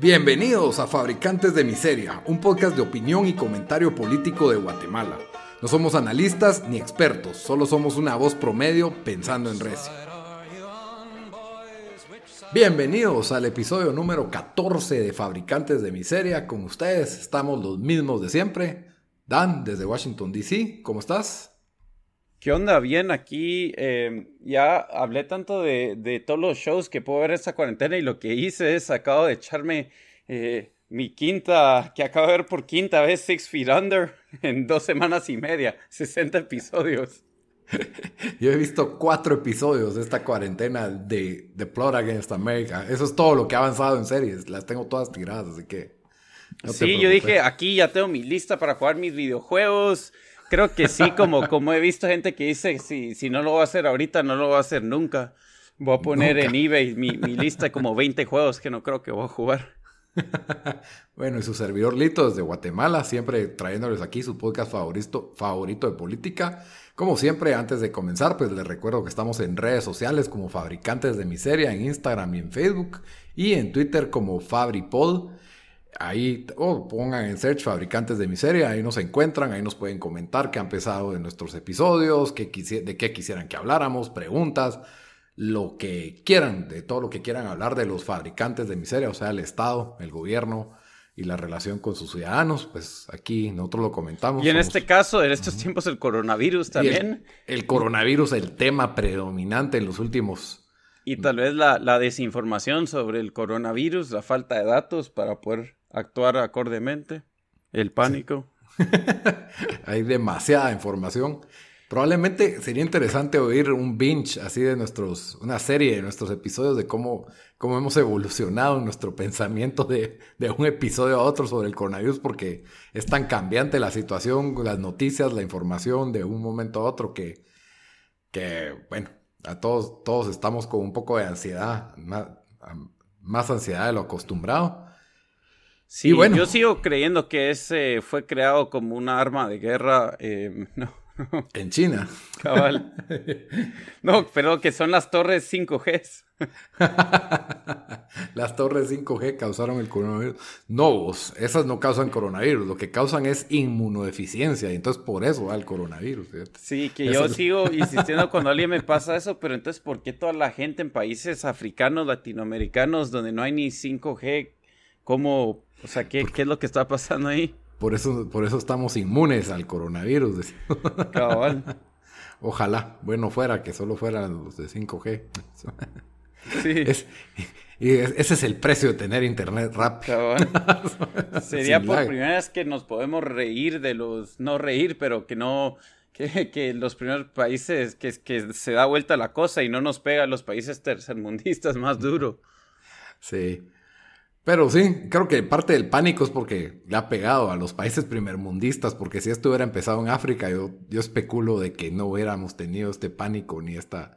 Bienvenidos a Fabricantes de Miseria, un podcast de opinión y comentario político de Guatemala. No somos analistas ni expertos, solo somos una voz promedio pensando en recio. Bienvenidos al episodio número 14 de Fabricantes de Miseria. Con ustedes estamos los mismos de siempre. Dan, desde Washington, D.C., ¿cómo estás? ¿Qué onda? Bien, aquí eh, ya hablé tanto de, todos los shows que puedo ver esta cuarentena y lo que hice es acabo de echarme eh, mi quinta, que acabo de ver por quinta vez Six Feet Under en dos semanas y media, 60 episodios. Yo he visto cuatro episodios de esta cuarentena de The Plot Against America. Eso es todo lo que ha avanzado en series. Las tengo todas tiradas, así que... sí, yo dije, aquí ya tengo mi lista para jugar mis videojuegos creo que sí, como, como he visto gente que dice, si, si no lo voy a hacer ahorita, no lo voy a hacer nunca. Voy a poner en eBay mi, mi lista como 20 juegos que no creo que voy a jugar. bueno, y su servidor Lito desde Guatemala, siempre trayéndoles aquí su podcast favorito, favorito de política. Como siempre, antes de comenzar, pues les recuerdo que estamos en redes sociales como Fabricantes de Miseria, en Instagram y en Facebook, y en Twitter como FabriPod. Ahí oh, pongan en search Fabricantes de Miseria, ahí nos encuentran, ahí nos pueden comentar qué han pensado de nuestros episodios, qué de qué quisieran que habláramos, preguntas, lo que quieran, de todo lo que quieran hablar de los fabricantes de miseria, o sea, el Estado, el gobierno y la relación con sus ciudadanos, pues aquí nosotros lo comentamos. Y en este caso, en estos tiempos, el coronavirus también. El, coronavirus, el tema predominante en los últimos y tal vez la, la, desinformación sobre el coronavirus, la falta de datos para poder actuar acordemente, el pánico. Hay demasiada información. Probablemente sería interesante oír un binge así de nuestros, una serie de nuestros episodios de cómo, cómo hemos evolucionado nuestro pensamiento de, de, un episodio a otro sobre el coronavirus, porque es tan cambiante la situación, las noticias, la información de un momento a otro que, que bueno, a todos, todos estamos con un poco de ansiedad, más, más ansiedad de lo acostumbrado. Sí, bueno. yo sigo creyendo que ese fue creado como una arma de guerra. Eh, no, En China. Cabal. No, pero que son las torres 5G. las torres 5G causaron el coronavirus. No, esas no causan coronavirus. Lo que causan es inmunodeficiencia. Y entonces por eso va el coronavirus. Sí, que yo sigo insistiendo cuando alguien me pasa eso. Pero entonces, ¿por qué toda la gente en países africanos, latinoamericanos, donde no hay ni 5G, cómo o sea, ¿qué, ¿qué es lo que está pasando ahí? Por eso, por eso estamos inmunes al coronavirus. Cabal. Ojalá, bueno fuera que solo fueran los de 5G. Sí. y ese es el precio de tener internet rápido. Sería por primera vez que nos podemos reír de los, no reír, pero que no, que, que los primeros países, que, que se da vuelta la cosa y no nos pega a los países tercermundistas más duro. Sí. Pero sí, creo que parte del pánico es porque le ha pegado a los países primermundistas, porque si esto hubiera empezado en África, yo, yo especulo de que no hubiéramos tenido este pánico ni esta...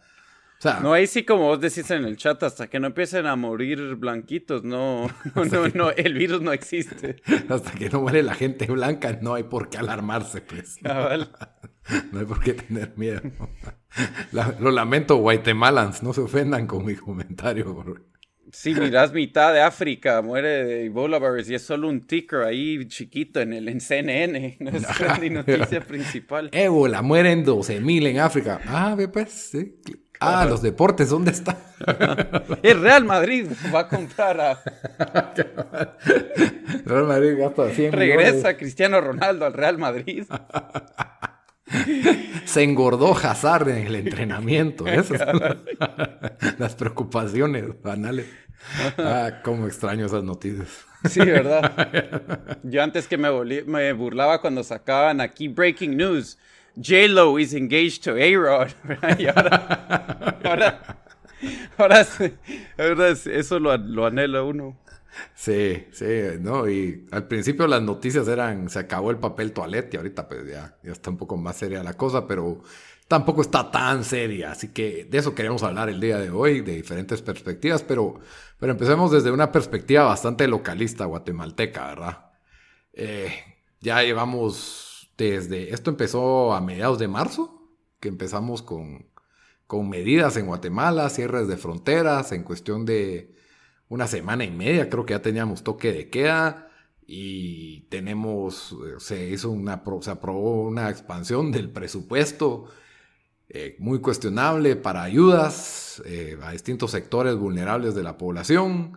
O sea, no, ahí sí como vos decís en el chat, hasta que no empiecen a morir blanquitos, no, no, no, el virus no existe. Hasta que no muere la gente blanca, no hay por qué alarmarse, pues. No hay por qué tener miedo. lo lamento, guatemalans, no se ofendan con mi comentario. Si miras mitad de África, muere de Ebola virus y es solo un ticker ahí chiquito en el en CNN, no es la noticia principal. Ébola, mueren 12.000 en África. Ah, pues, sí. Ah, los deportes, ¿dónde está? el Real Madrid va a comprar a... Real Madrid gasta 100 Regresa Cristiano Ronaldo al Real Madrid. Se engordó Hazard en el entrenamiento. Esas las preocupaciones banales. Ah, cómo extraño esas noticias. Sí, ¿verdad? Yo antes que me, me burlaba cuando sacaban aquí Breaking News. J-Lo is engaged to A-Rod. Y ahora, ahora, ahora, eso lo, lo anhela uno. Sí, sí, no, y al principio las noticias eran, se acabó el papel toalete y ahorita pues ya, ya está un poco más seria la cosa, pero tampoco está tan seria, así que de eso queremos hablar el día de hoy, de diferentes perspectivas, pero, pero empecemos desde una perspectiva bastante localista guatemalteca, ¿verdad? Eh, ya llevamos desde, esto empezó a mediados de marzo, que empezamos con, con medidas en Guatemala, cierres de fronteras, en cuestión de una semana y media, creo que ya teníamos toque de queda y tenemos, se hizo una, se aprobó una expansión del presupuesto eh, muy cuestionable para ayudas eh, a distintos sectores vulnerables de la población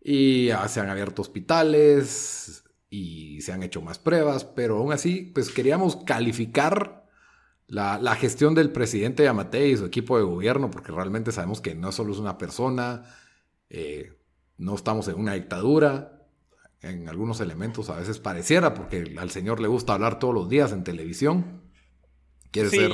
y se han abierto hospitales y se han hecho más pruebas, pero aún así, pues queríamos calificar la, gestión del presidente Yamate y su equipo de gobierno, porque realmente sabemos que no solo es una persona, eh, no estamos en una dictadura, en algunos elementos a veces pareciera, porque al señor le gusta hablar todos los días en televisión. Quiere ser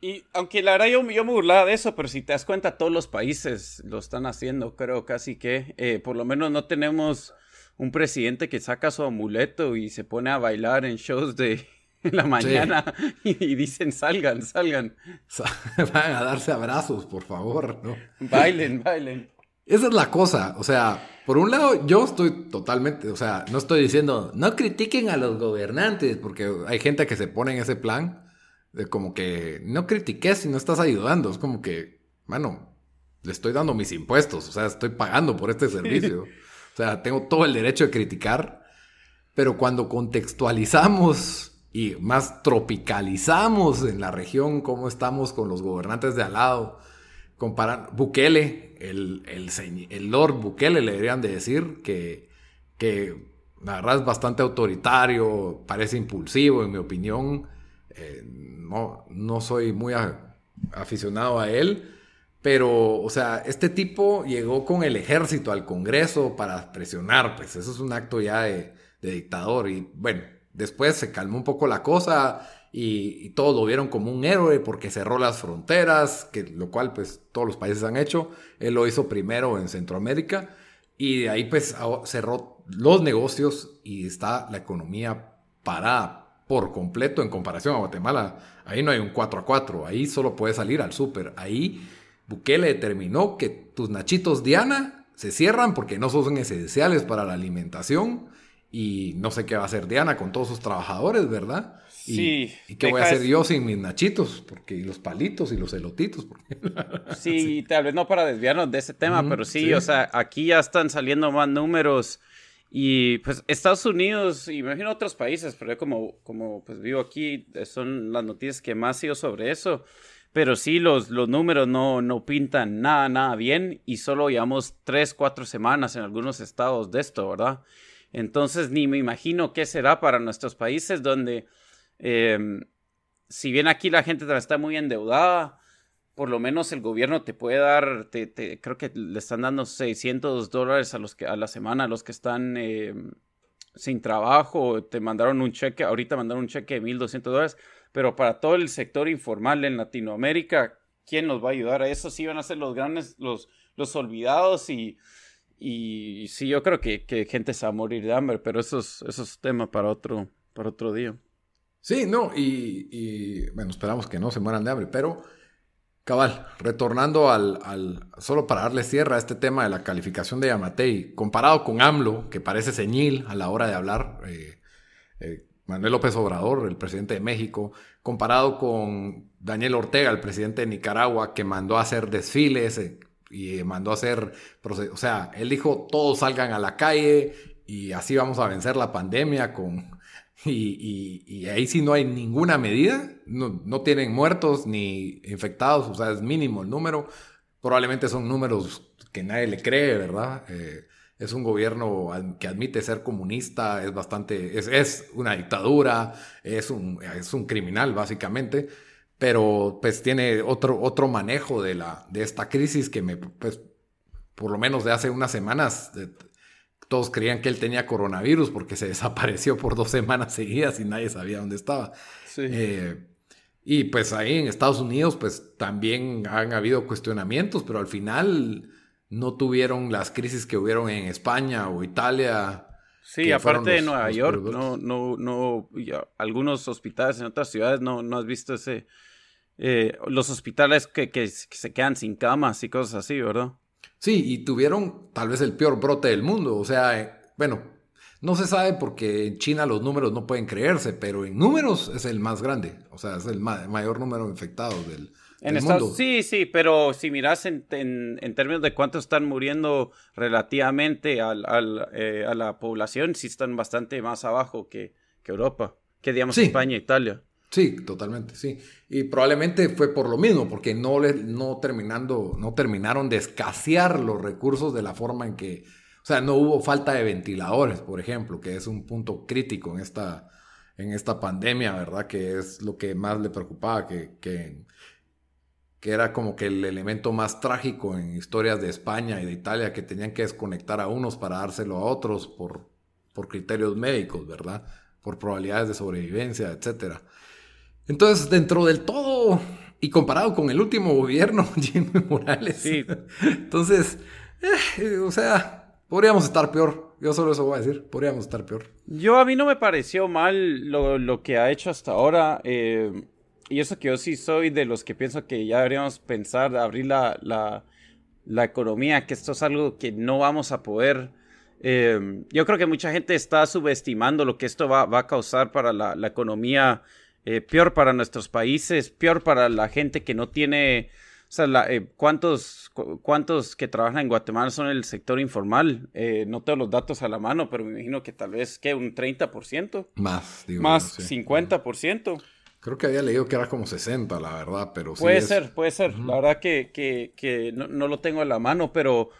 y aunque la verdad yo, yo, me burlaba de eso, pero si te das cuenta, todos los países lo están haciendo, creo casi que. Eh, por lo menos no tenemos un presidente que saca su amuleto y se pone a bailar en shows de la mañana y, dicen salgan, salgan. Van a darse abrazos, por favor, ¿no? Bailen, bailen. Esa es la cosa, o sea, por un lado yo estoy totalmente, o sea, no estoy diciendo, no critiquen a los gobernantes, porque hay gente que se pone en ese plan de como que no critiques si no estás ayudando. Es como que, mano, le estoy dando mis impuestos. O sea, estoy pagando por este servicio. O sea, tengo todo el derecho de criticar. Pero cuando contextualizamos y más tropicalizamos en la región cómo estamos con los gobernantes de al lado, comparan Bukele, el, el, Lord Bukele le deberían de decir que, que la verdad es bastante autoritario, parece impulsivo en mi opinión. Eh, no, no soy muy aficionado a él, pero, o sea, este tipo llegó con el ejército al Congreso para presionar, pues eso es un acto ya de, dictador. Y bueno, después se calmó un poco la cosa y, todos lo vieron como un héroe porque cerró las fronteras, que, lo cual pues todos los países han hecho. Él lo hizo primero en Centroamérica y de ahí pues cerró los negocios y está la economía parada por completo en comparación a Guatemala. Ahí no hay un 4 a 4, ahí solo puedes salir al súper. Ahí Bukele determinó que tus nachitos Diana se cierran porque no son esenciales para la alimentación y no sé qué va a hacer Diana con todos sus trabajadores, ¿verdad? Sí. ¿Y qué voy a hacer yo sin mis nachitos? Porque y los palitos y los elotitos. sí, tal vez no para desviarnos de ese tema, pero sí, o sea, aquí ya están saliendo más números y pues Estados Unidos, y imagino otros países, pero yo como, como pues vivo aquí, son las noticias que más sigo sobre eso. Pero sí, los, los números no, no pintan nada, nada bien y solo llevamos tres, cuatro semanas en algunos estados de esto, ¿verdad? Entonces ni me imagino qué será para nuestros países donde, em, si bien aquí la gente está muy endeudada, por lo menos el gobierno te puede dar, te, creo que le están dando 600 dólares a, los que, a la semana a los que están eh, sin trabajo, te mandaron un cheque, ahorita mandaron un cheque de 1.200 dólares, pero para todo el sector informal en Latinoamérica, ¿quién nos va a ayudar a eso? Sí van a ser los grandes, los, los olvidados y, y sí, yo creo que, gente se va a morir de hambre, pero eso es, eso es tema para otro, para otro día. Sí, no, y, bueno, esperamos que no se mueran de hambre, pero Cabal, retornando al, solo para darle cierre a este tema de la calificación de Yamatei, comparado con AMLO, que parece señil a la hora de hablar, eh, eh, Manuel López Obrador, el presidente de México, comparado con Daniel Ortega, el presidente de Nicaragua, que mandó a hacer desfiles eh, y mandó a hacer, o sea, él dijo, todos salgan a la calle y así vamos a vencer la pandemia con y, ahí sí no hay ninguna medida, no, tienen muertos ni infectados, o sea, es mínimo el número. Probablemente son números que nadie le cree, ¿verdad? Eh, es un gobierno que admite ser comunista, es bastante, es, una dictadura, es un, es un criminal básicamente, pero pues tiene otro, otro manejo de, la, de esta crisis que me, pues, por lo menos de hace unas semanas, todos creían que él tenía coronavirus porque se desapareció por dos semanas seguidas y nadie sabía dónde estaba. Eh, y pues ahí en Estados Unidos pues también han habido cuestionamientos, pero al final no tuvieron las crisis que hubieron en España o Italia. Sí, aparte de Nueva York, no, no, no, algunos hospitales en otras ciudades no, no has visto ese, eh, los hospitales que, que, se quedan sin camas y cosas así, ¿verdad? Sí, y tuvieron tal vez el peor brote del mundo, o sea, eh, bueno, no se sabe porque en China los números no pueden creerse, pero en números es el más grande, o sea, es el mayor número de infectados del, en Estados, Sí, sí, pero si miras en, términos de cuántos están muriendo relativamente al, eh, a la población, sí están bastante más abajo que, Europa, que digamos España e Italia. Sí, totalmente, sí. Y probablemente fue por lo mismo, porque no, le, no, terminando, no terminaron de escasear los recursos de la forma en que, o sea, no hubo falta de ventiladores, por ejemplo, que es un punto crítico en esta, en esta pandemia, ¿verdad? Que es lo que más le preocupaba, que, que que era como que el elemento más trágico en historias de España y de Italia, que tenían que desconectar a unos para dárselo a otros por, por criterios médicos, ¿verdad? Por probabilidades de sobrevivencia, etc. Entonces, dentro del todo, y comparado con el último gobierno, Jimmy Morales, sí. entonces, eh, o sea, podríamos estar peor. Yo solo eso voy a decir, podríamos estar peor. Yo a mí no me pareció mal lo, lo que ha hecho hasta ahora. Eh y eso que yo sí soy de los que pienso que ya deberíamos pensar, abrir la, la, la economía, que esto es algo que no vamos a poder. Eh, yo creo que mucha gente está subestimando lo que esto va, va a causar para la, la economía, eh, peor para nuestros países, peor para la gente que no tiene, o sea, eh, ¿cuántos, ¿cuántos que trabajan en Guatemala son el sector informal? no tengo los datos a la mano, pero me imagino que tal vez, ¿qué? ¿Un 30%? Más, digo. Más, 50%. Creo que había leído que era como 60, la verdad, pero sí Puede ser, puede ser. La verdad que, que, que no, no, lo tengo en la mano, pero...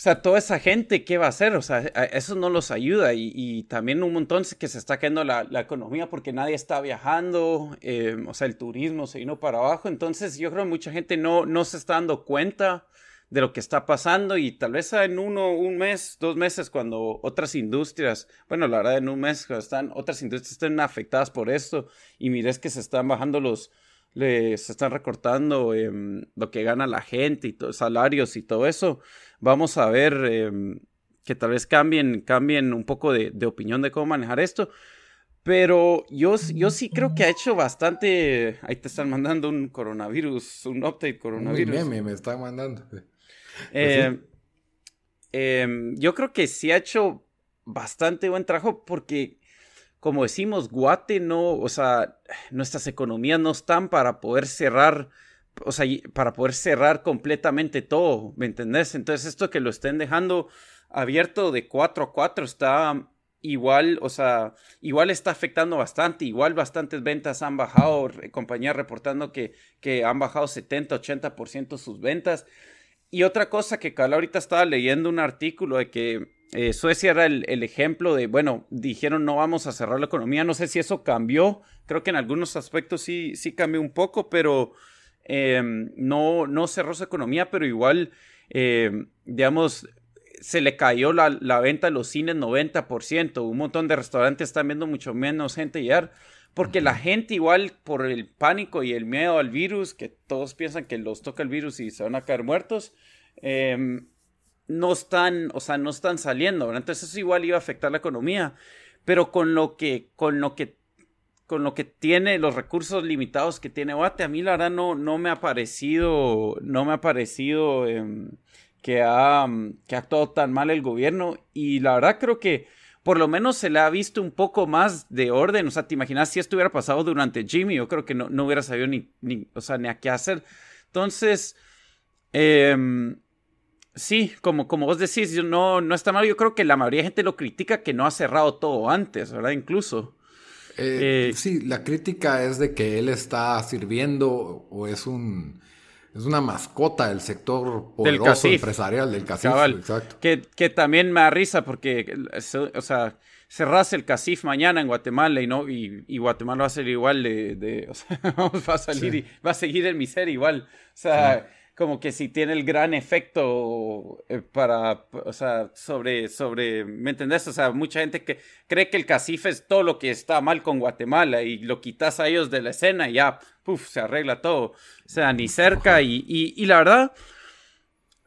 O sea, toda esa gente, ¿qué va a hacer? O sea, eso no los ayuda. Y, y también un montón que se está cayendo la, la economía porque nadie está viajando. Eh, o sea, el turismo se vino para abajo. Entonces, yo creo que mucha gente no, no se está dando cuenta de lo que está pasando y tal vez en uno, un mes, dos meses, cuando otras industrias, bueno, la verdad en un mes están, otras industrias estén afectadas por esto y mires que se están bajando los, se están recortando em, lo que gana la gente y salarios y todo eso, vamos a ver em, que tal vez cambien, cambien un poco de, de, opinión de cómo manejar esto. Pero yo, yo sí creo que ha hecho bastante. Ahí te están mandando un coronavirus, un update coronavirus. meme me están mandando. Pues eh, em, yo creo que sí ha hecho bastante buen trabajo porque, como decimos, Guate no, o sea, nuestras economías no están para poder cerrar, o sea, para poder cerrar completamente todo, ¿me entendés? Entonces esto que lo estén dejando abierto de 4 a 4 está igual, o sea, igual está afectando bastante, igual bastantes ventas han bajado, compañías reportando que, que han bajado 70, 80% sus ventas. Y otra cosa que ahorita estaba leyendo un artículo de que eh, Suecia era el, ejemplo de, bueno, dijeron no vamos a cerrar la economía, no sé si eso cambió, creo que en algunos aspectos sí, sí cambió un poco, pero em, no, no cerró su economía, pero igual, em, digamos, se le cayó la, la, venta de los cines 90%, un montón de restaurantes están viendo mucho menos gente llegar. Porque la gente igual por el pánico y el miedo al virus, que todos piensan que los toca el virus y se van a caer muertos, em, no están, o sea, no están saliendo, ¿verdad? Entonces eso igual iba a afectar la economía. Pero con lo que, con lo que, con lo que tiene, los recursos limitados que tiene Guate, a mí la verdad no, no me ha parecido, no me ha parecido em, que, ha, que ha actuado tan mal el gobierno. Y la verdad creo que por lo menos se le ha visto un poco más de orden. O sea, te imaginas si esto hubiera pasado durante Jimmy, yo creo que no, no hubiera sabido ni, ni, o sea, ni a qué hacer. Entonces, em, sí, como, como vos decís, yo no, no está mal. Yo creo que la mayoría de gente lo critica que no ha cerrado todo antes, ¿verdad? Incluso. Eh, eh, sí, la crítica es de que él está sirviendo o es un es una mascota del sector poderoso empresarial del CACIF. exacto. Que, que, también me da risa porque, o sea, cerrase el CACIF mañana en Guatemala y no y, y Guatemala va a ser igual de, de o sea, va a salir y va a seguir en miseria igual. O sea, como que si tiene el gran efecto eh, para, o sea, sobre, sobre, ¿me entendés? O sea, mucha gente que cree que el CACIF es todo lo que está mal con Guatemala y lo quitas a ellos de la escena y ya, puf, se arregla todo. O sea, ni cerca y, y, y la verdad,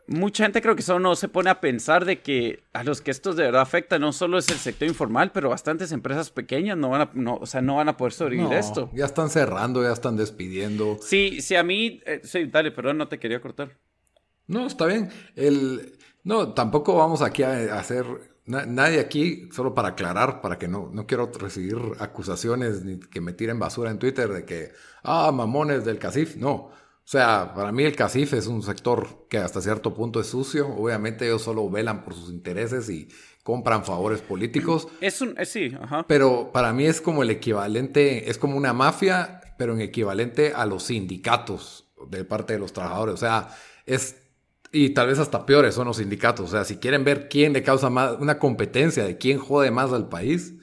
mucha gente creo que solo no se pone a pensar de que a los que estos de verdad afectan no solo es el sector informal, pero bastantes empresas pequeñas no van a, no, o sea, no van a poder sobrevivir esto. Ya están cerrando, ya están despidiendo. Sí, sí, a mí, eh, sí, dale, perdón, no te quería cortar. No, está bien. El, no, tampoco vamos aquí a hacer nadie aquí, solo para aclarar, para que no, no quiero recibir acusaciones ni que me tiren basura en Twitter de que, ah, mamones del CACIF. No. O sea, para mí el CACIF es un sector que hasta cierto punto es sucio. Obviamente ellos solo velan por sus intereses y compran favores políticos. Es un, eh, sí, ajá. Pero para mí es como el equivalente, es como una mafia, pero en equivalente a los sindicatos de parte de los trabajadores. O sea, es y tal vez hasta peores son los sindicatos. O sea, si quieren ver quién le causa más, una competencia de quién jode más al país,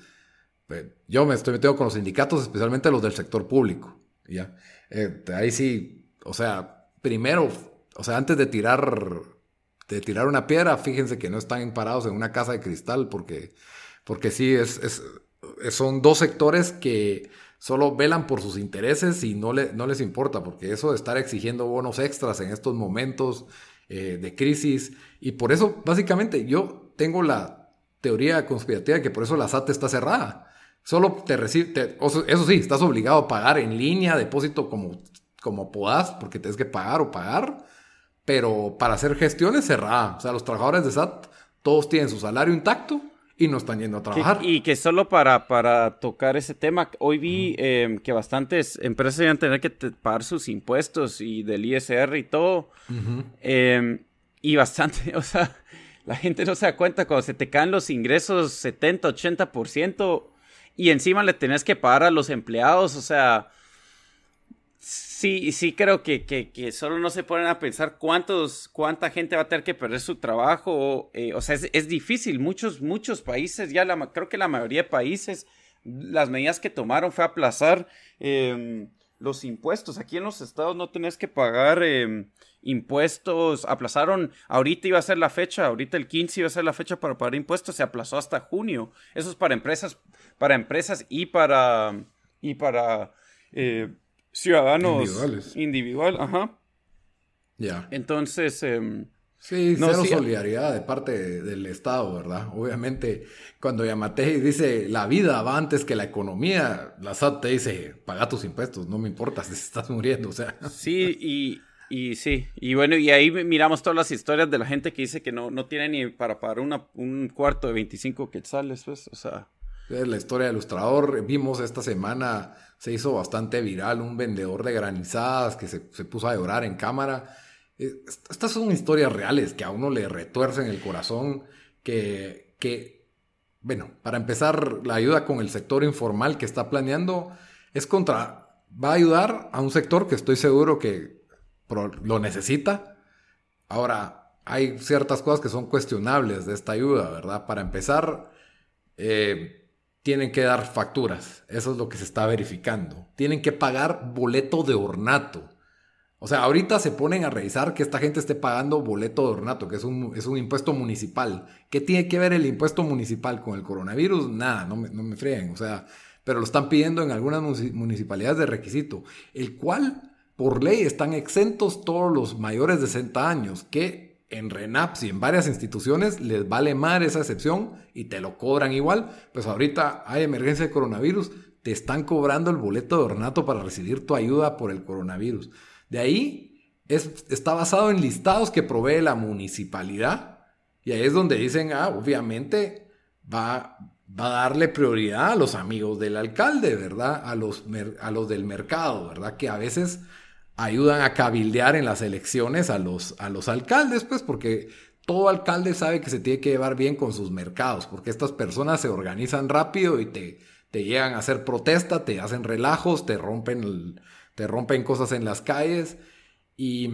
pues, yo me estoy metiendo con los sindicatos, especialmente los del sector público. ¿ya? Eh, ahí sí, o sea, primero, o sea, antes de tirar, de tirar una piedra, fíjense que no están parados en una casa de cristal, porque, porque sí, es, son dos sectores que solo velan por sus intereses y no, le, no les importa, porque eso de estar exigiendo bonos extras en estos momentos eh, de crisis. Y por eso, básicamente, yo tengo la teoría conspirativa de que por eso la SAT está cerrada. Solo te recibe, eso sí, estás obligado a pagar en línea, depósito como, como puedas, porque tienes que pagar o pagar, pero para hacer gestiones cerrada. O sea, los trabajadores de SAT, todos tienen su salario intacto y no están yendo a trabajar. y que solo para, para tocar ese tema, hoy vi em, que bastantes empresas iban a tener que pagar sus impuestos y del ISR y todo. Em, y bastante, o sea, la gente no se da cuenta cuando se te caen los ingresos 70, 80% y encima le tenés que pagar a los empleados, o sea Sí, sí creo que, que, solo no se ponen a pensar cuántos, cuánta gente va a tener que perder su trabajo. Eh, o sea, es, difícil. Muchos, muchos países, ya la, creo que la mayoría de países, las medidas que tomaron fue aplazar em, los impuestos. Aquí en los estados no tenés que pagar em, impuestos. Aplazaron, ahorita iba a ser la fecha, ahorita el 15 iba a ser la fecha para pagar impuestos, se aplazó hasta junio. Eso es para empresas, para empresas y para, y para eh, ciudadanos individuales. Individual, ajá. Ya. Entonces. Eh, sí, cero solidaridad de parte del Estado, ¿verdad? Obviamente, cuando Yamatei dice la vida va antes que la economía, la SAT te dice paga tus impuestos, no me importa si estás muriendo, o sea. Sí, y, y sí, y bueno, y ahí miramos todas las historias de la gente que dice que no, no tiene ni para pagar una, un cuarto de 25 quetzales, pues, o sea. Es la historia del ilustrador. Vimos esta semana se hizo bastante viral, un vendedor de granizadas que se, puso a llorar en cámara. Eh, estas son historias reales que a uno le retuercen el corazón, que, que, bueno, para empezar, la ayuda con el sector informal que está planeando es contra, va a ayudar a un sector que estoy seguro que lo necesita. Ahora, hay ciertas cosas que son cuestionables de esta ayuda, ¿verdad? Para empezar, eh, tienen que dar facturas. Eso es lo que se está verificando. Tienen que pagar boleto de ornato. O sea, ahorita se ponen a revisar que esta gente esté pagando boleto de ornato, que es un, es un impuesto municipal. ¿Qué tiene que ver el impuesto municipal con el coronavirus? Nada, no me, no me O sea, pero lo están pidiendo en algunas municipalidades de requisito, el cual por ley están exentos todos los mayores de 60 años, que en RENAPS y en varias instituciones les vale más esa excepción y te lo cobran igual. Pues ahorita hay emergencia de coronavirus, te están cobrando el boleto de ornato para recibir tu ayuda por el coronavirus. De ahí es, está basado en listados que provee la municipalidad y ahí es donde dicen, ah, obviamente va, va a darle prioridad a los amigos del alcalde, ¿verdad? A los, a los del mercado, ¿verdad? Que a veces ayudan a cabildear en las elecciones a los, a los alcaldes, pues porque todo alcalde sabe que se tiene que llevar bien con sus mercados, porque estas personas se organizan rápido y te, te llegan a hacer protesta, te hacen relajos, te rompen, te rompen cosas en las calles. Y,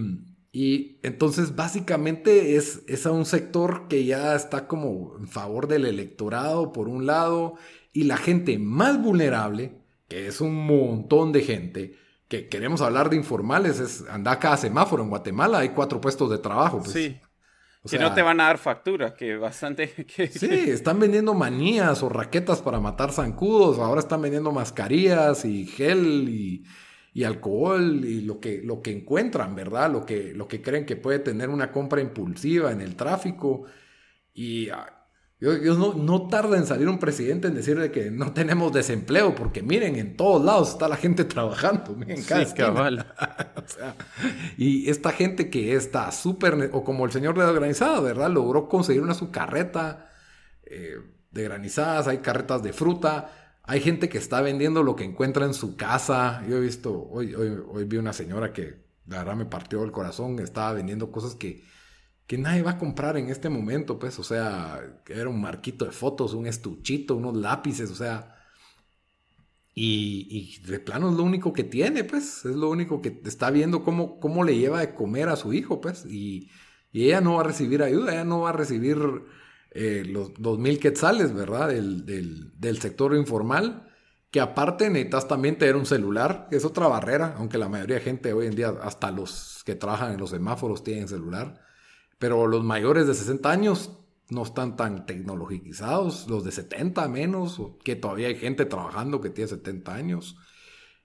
y entonces básicamente es, es a un sector que ya está como en favor del electorado por un lado y la gente más vulnerable, que es un montón de gente, que queremos hablar de informales, es andar cada semáforo en Guatemala, hay cuatro puestos de trabajo. Pues. Sí. que no te van a dar factura, que bastante... Sí, están vendiendo manías o raquetas para matar zancudos, ahora están vendiendo mascarillas y gel y, y alcohol y lo que, lo que encuentran, ¿verdad? Lo que, lo que creen que puede tener una compra impulsiva en el tráfico. Y yo, no, no, tarda en salir un presidente en decirle que no tenemos desempleo, porque miren, en todos lados está la gente trabajando, miren, sí, o sea, y esta gente que está súper, o como el señor de la granizada, ¿verdad? Logró conseguir una su carreta eh, de granizadas, hay carretas de fruta hay gente que está vendiendo lo que encuentra en su casa. Yo he visto, hoy, hoy, vi una señora que la verdad me partió el corazón, estaba vendiendo cosas que, que nadie va a comprar en este momento, pues, o sea, era un marquito de fotos, un estuchito, unos lápices, o sea, y, de plano es lo único que tiene, pues, es lo único que está viendo cómo, cómo le lleva de comer a su hijo, pues, y, ella no va a recibir ayuda, ella no va a recibir eh, los, dos mil quetzales, ¿verdad? Del, sector informal, que aparte necesitas también tener un celular, que es otra barrera, aunque la mayoría de gente hoy en día, hasta los que trabajan en los semáforos tienen celular, pero los mayores de 60 años no están tan tecnologizados, los de 70 menos, que todavía hay gente trabajando que tiene 70 años,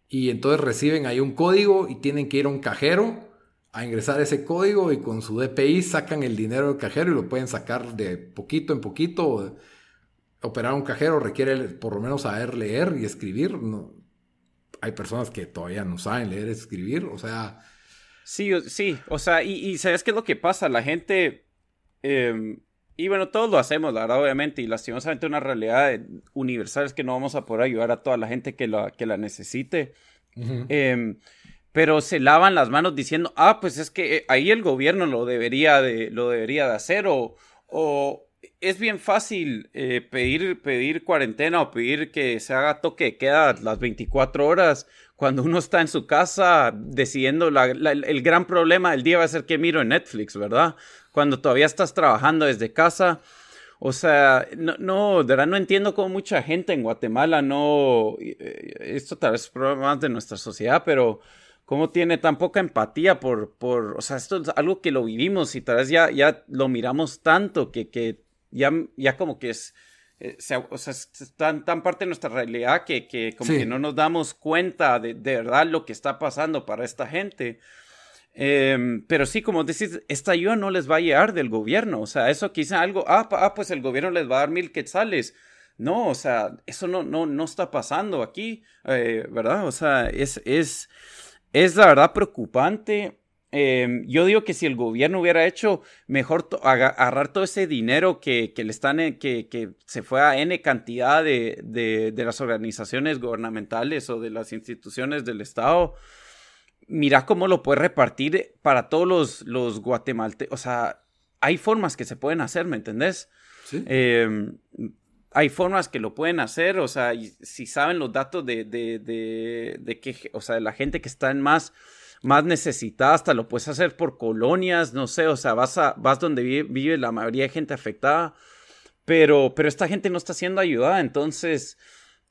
y entonces reciben ahí un código y tienen que ir a un cajero a ingresar ese código y con su DPI sacan el dinero del cajero y lo pueden sacar de poquito en poquito. Operar un cajero requiere por lo menos saber leer y escribir. No, hay personas que todavía no saben leer y escribir, o sea... Sí, sí, o sea, y, ¿sabes qué es lo que pasa? La gente... Em, y bueno, todos lo hacemos, la verdad, obviamente, y lastimosamente una realidad universal es que no vamos a poder ayudar a toda la gente que la, que la necesite pero se lavan las manos diciendo, ah, pues es que eh, ahí el gobierno lo debería de, lo debería de hacer, o, o es bien fácil eh, pedir, pedir cuarentena o pedir que se haga toque de queda las 24 horas cuando uno está en su casa decidiendo el gran problema del día va a ser que miro en Netflix, ¿verdad? Cuando todavía estás trabajando desde casa. O sea, no, no, de verdad no entiendo cómo mucha gente en Guatemala no, eh, esto tal vez es problema de nuestra sociedad, pero cómo tiene tan poca empatía por, por, o sea, esto es algo que lo vivimos y tal vez ya, ya lo miramos tanto que, que ya, ya como que es, eh, o sea, es tan, tan, parte de nuestra realidad que, que como que no nos damos cuenta de, de, verdad lo que está pasando para esta gente. Em, pero sí, como decís, esta ayuda no les va a llegar del gobierno. O sea, eso quizá algo, ah, ah, pues el gobierno les va a dar mil quetzales. No, o sea, eso no, no, no está pasando aquí, eh, ¿verdad? O sea, es, es, es la verdad preocupante. Em, yo digo que si el gobierno hubiera hecho mejor agarrar todo ese dinero que, le están que, que, se fue a N cantidad de, de, las organizaciones gubernamentales o de las instituciones del Estado, mira cómo lo puede repartir para todos los, los guatemaltecos. O sea, hay formas que se pueden hacer, ¿me entendés? Sí. Em, hay formas que lo pueden hacer, o sea, si saben los datos de, de, de, de que, o sea, de la gente que está en más, más necesitada, hasta lo puedes hacer por colonias, no sé, o sea, vas, a, vas donde vive, la mayoría de gente afectada, pero, pero esta gente no está siendo ayudada, entonces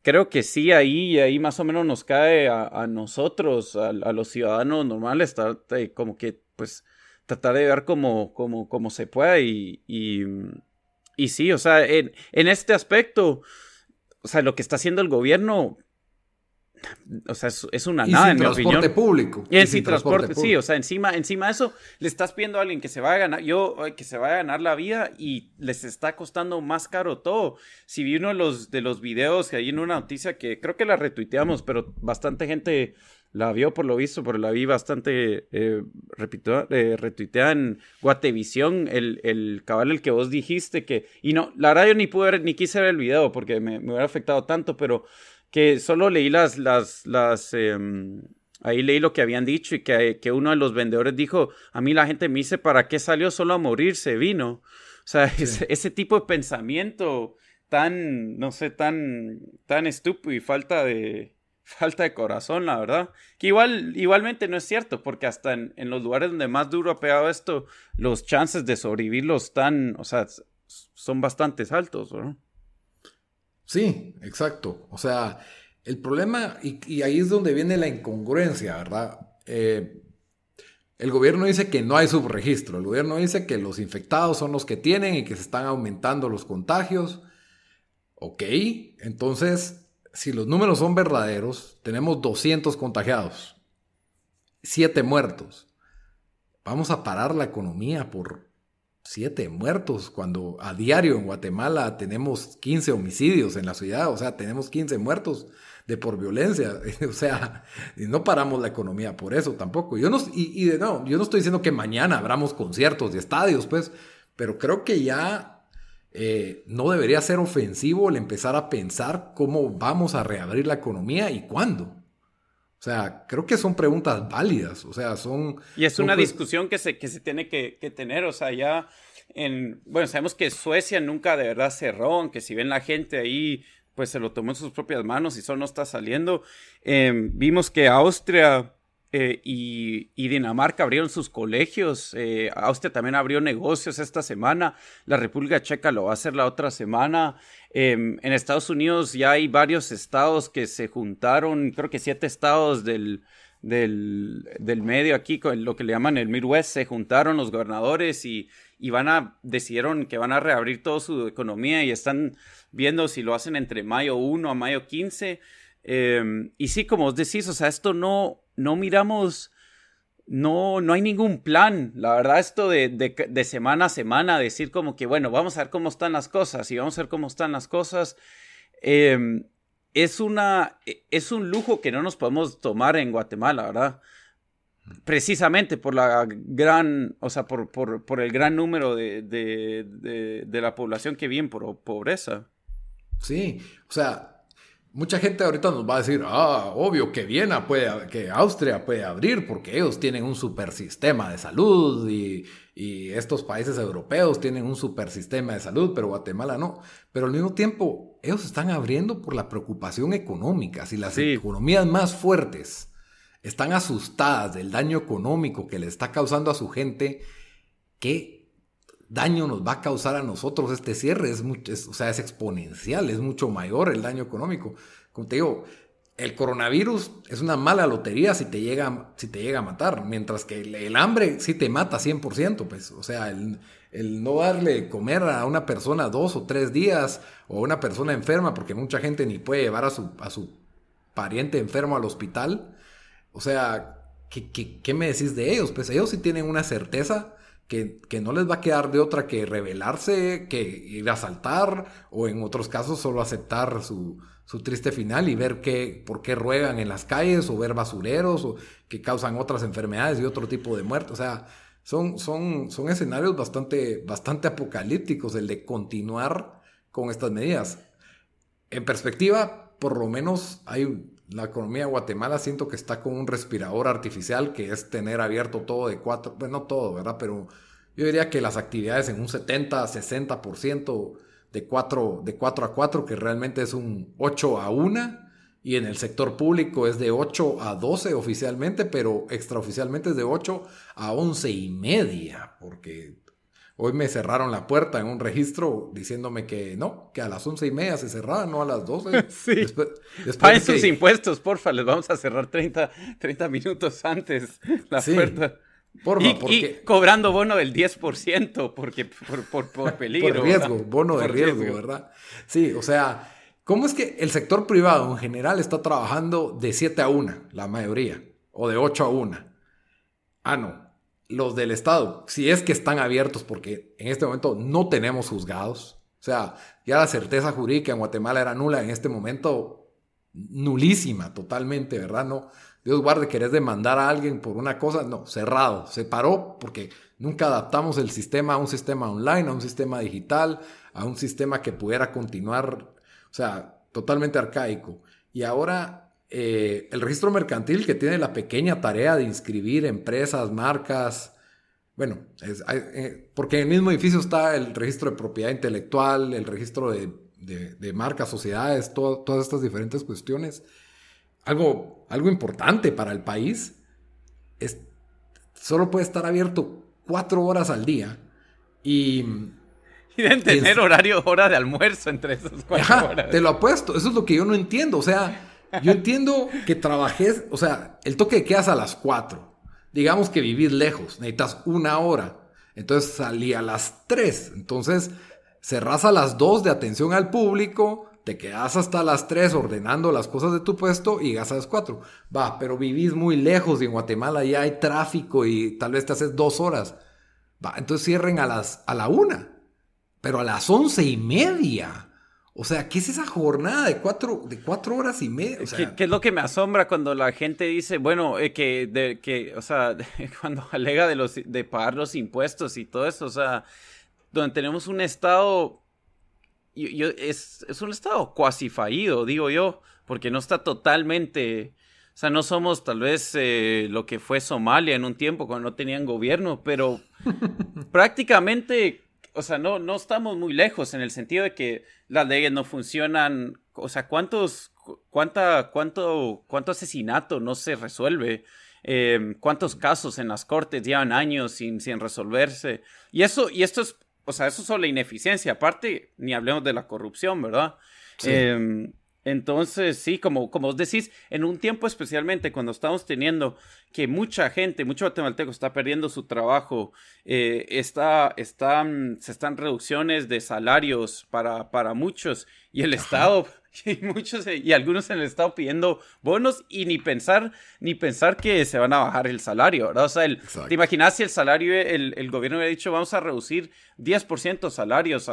creo que sí, ahí, ahí más o menos nos cae a, nosotros, a, los ciudadanos normales, eh, como que, pues, tratar de ver como, como, como se pueda y, y y sí, o sea, en, este aspecto, o sea, lo que está haciendo el gobierno, o sea, es, una nada, en mi opinión. transporte público. Y, en sin transporte, sí, o sea, encima, encima de eso, le estás pidiendo a alguien que se vaya a ganar, yo, que se vaya a ganar la vida y les está costando más caro todo. Si vi uno de los, de los videos que hay en una noticia que creo que la retuiteamos, pero bastante gente la vio por lo visto, pero la vi bastante, eh, repito, eh, retuiteada en Guatevisión, el, el cabal el que vos dijiste que, y no, la verdad yo ni pude ver, ni quise ver el video porque me, me hubiera afectado tanto, pero que solo leí las, las, las, em, ahí leí lo que habían dicho y que, que uno de los vendedores dijo, a mí la gente me dice, ¿para qué salió solo a morirse? Vino. O sea, ese, ese tipo de pensamiento tan, no sé, tan, tan estúpido y falta de, falta de corazón, la verdad. Que igual, igualmente no es cierto, porque hasta en, los lugares donde más duro ha pegado esto, los chances de sobrevivirlo están, o sea, son bastante altos, ¿no? Sí, exacto. O sea, el problema, y, ahí es donde viene la incongruencia, ¿verdad? Eh, el gobierno dice que no hay subregistro, el gobierno dice que los infectados son los que tienen y que se están aumentando los contagios. Ok, entonces si los números son verdaderos, tenemos 200 contagiados siete muertos. Vamos a parar la economía por siete muertos, cuando a diario en Guatemala tenemos 15 homicidios en la ciudad, o sea, tenemos 15 muertos de por violencia, o sea, no paramos la economía por eso tampoco. Yo no, y, de no, yo no estoy diciendo que mañana abramos conciertos y estadios, pues, pero creo que ya eh, no debería ser ofensivo el empezar a pensar cómo vamos a reabrir la economía y cuándo. O sea, creo que son preguntas válidas, o sea, son... Y es una discusión que se, que se tiene que, tener, o sea, ya en... Bueno, sabemos que Suecia nunca de verdad cerró, aunque si ven la gente ahí, pues se lo tomó en sus propias manos y solo no está saliendo. Em, vimos que Austria eh, y, Dinamarca abrieron sus colegios. Eh, Austria también abrió negocios esta semana. La República Checa lo va a hacer la otra semana. Em, en Estados Unidos ya hay varios estados que se juntaron, creo que siete estados del, del, medio aquí, con lo que le llaman el Midwest, se juntaron los gobernadores y, y van a, decidieron que van a reabrir toda su economía y están viendo si lo hacen entre mayo 1 a mayo 15. Em, y sí, como os decís, o sea, esto no, no miramos, no, no hay ningún plan. La verdad, esto de, de, semana a semana, decir como que, bueno, vamos a ver cómo están las cosas y vamos a ver cómo están las cosas, em, es, una, e, es un lujo que no nos podemos tomar en Guatemala, ¿verdad? Precisamente por la gran, o sea, por, por, por el gran número de, de, de la población que vive en pobreza. Sí, o sea, Mucha gente ahorita nos va a decir, ah, obvio que Viena puede, que Austria puede abrir porque ellos tienen un super sistema de salud y, estos países europeos tienen un super sistema de salud, pero Guatemala no. Pero al mismo tiempo, ellos están abriendo por la preocupación económica. Si las economías más fuertes están asustadas del daño económico que le está causando a su gente, ¿qué daño nos va a causar a nosotros este cierre es, mucho, o sea, es exponencial, es mucho mayor el daño económico. Como te digo, el coronavirus es una mala lotería si te llega, si te llega a matar, mientras que el, hambre sí te mata 100%, pues, o sea, el, no darle comer a una persona dos o tres días o a una persona enferma, porque mucha gente ni puede llevar a su, a su pariente enfermo al hospital, o sea, ¿qué, qué, qué me decís de ellos? Pues ellos sí tienen una certeza que, no les va a quedar de otra que rebelarse, que ir a saltar, o en otros casos solo aceptar su, triste final y ver qué, por qué ruegan en las calles, o ver basureros, o que causan otras enfermedades y otro tipo de muerte. O sea, son, son, son escenarios bastante, bastante apocalípticos el de continuar con estas medidas. En perspectiva, por lo menos hay la economía de Guatemala siento que está con un respirador artificial que es tener abierto todo de cuatro, pues no todo, ¿verdad? Pero yo diría que las actividades en un 70, 60% de 4, de 4 a 4, que realmente es un 8 a 1, y en el sector público es de 8 a 12 oficialmente, pero extraoficialmente es de 8 a 11 y media, porque Hoy me cerraron la puerta en un registro diciéndome que no, que a las once y media se cerraba, no a las doce. Sí. Después, Paguen sus impuestos, porfa, les vamos a cerrar 30, 30 minutos antes la puerta. Porfa, y, porque... cobrando bono del 10% porque, por, por, por peligro. por riesgo, bono de riesgo, ¿verdad? Sí, o sea, ¿cómo es que el sector privado en general está trabajando de 7 a 1, la mayoría, o de 8 a 1? Ah, no, los del Estado, si es que están abiertos, porque en este momento no tenemos juzgados, o sea, ya la certeza jurídica en Guatemala era nula en este momento, nulísima totalmente, ¿verdad? No, Dios guarde, querés demandar a alguien por una cosa, no, cerrado, se paró porque nunca adaptamos el sistema a un sistema online, a un sistema digital, a un sistema que pudiera continuar, o sea, totalmente arcaico. Y ahora eh, el registro mercantil que tiene la pequeña tarea de inscribir empresas, marcas, bueno, eh, porque en el mismo edificio está el registro de propiedad intelectual, el registro de, marcas, sociedades, todas estas diferentes cuestiones. Algo, algo importante para el país es, solo puede estar abierto cuatro horas al día y... Y deben tener horario, hora de almuerzo entre esas cuatro horas. Te lo apuesto, eso es lo que yo no entiendo, o sea... Yo entiendo que trabajes, o sea, el toque de quedas a las 4. Digamos que vivís lejos, necesitas una hora. Entonces salí a las 3. Entonces cerrás a las 2 de atención al público, te quedas hasta las 3 ordenando las cosas de tu puesto y gastas 4. Va, pero vivís muy lejos y en Guatemala ya hay tráfico y tal vez te haces dos horas. Va, entonces cierren a, las, a la 1, pero a las once y media. O sea, ¿qué es esa jornada de cuatro, de cuatro horas y media? ¿Qué, es lo que me asombra cuando la gente dice, bueno, eh, que, de, que, o sea, cuando alega de, los, de pagar los impuestos y todo eso, o sea, donde tenemos un Estado, yo, es, es, un Estado cuasi fallido, digo yo, porque no está totalmente, o sea, no somos tal vez eh, lo que fue Somalia en un tiempo cuando no tenían gobierno, pero prácticamente o sea, no, no estamos muy lejos en el sentido de que las leyes no funcionan. O sea, ¿cuántos, cuánta, cuánto, cuánto asesinato no se resuelve? Em, ¿Cuántos casos en las cortes llevan años sin, sin resolverse? Y eso, y esto es, o sea, eso es solo la ineficiencia. Aparte, ni hablemos de la corrupción, ¿verdad? Em, entonces, sí, como, como vos decís, en un tiempo especialmente cuando estamos teniendo que mucha gente, mucho guatemalteco está perdiendo su trabajo, eh, está, están, se están reducciones de salarios para, para muchos y el Estado y muchos y algunos en el estado pidiendo bonos y ni pensar ni pensar que se van a bajar el salario, ¿verdad? O sea, te imaginas si el salario el, el, gobierno hubiera dicho vamos a reducir 10% salarios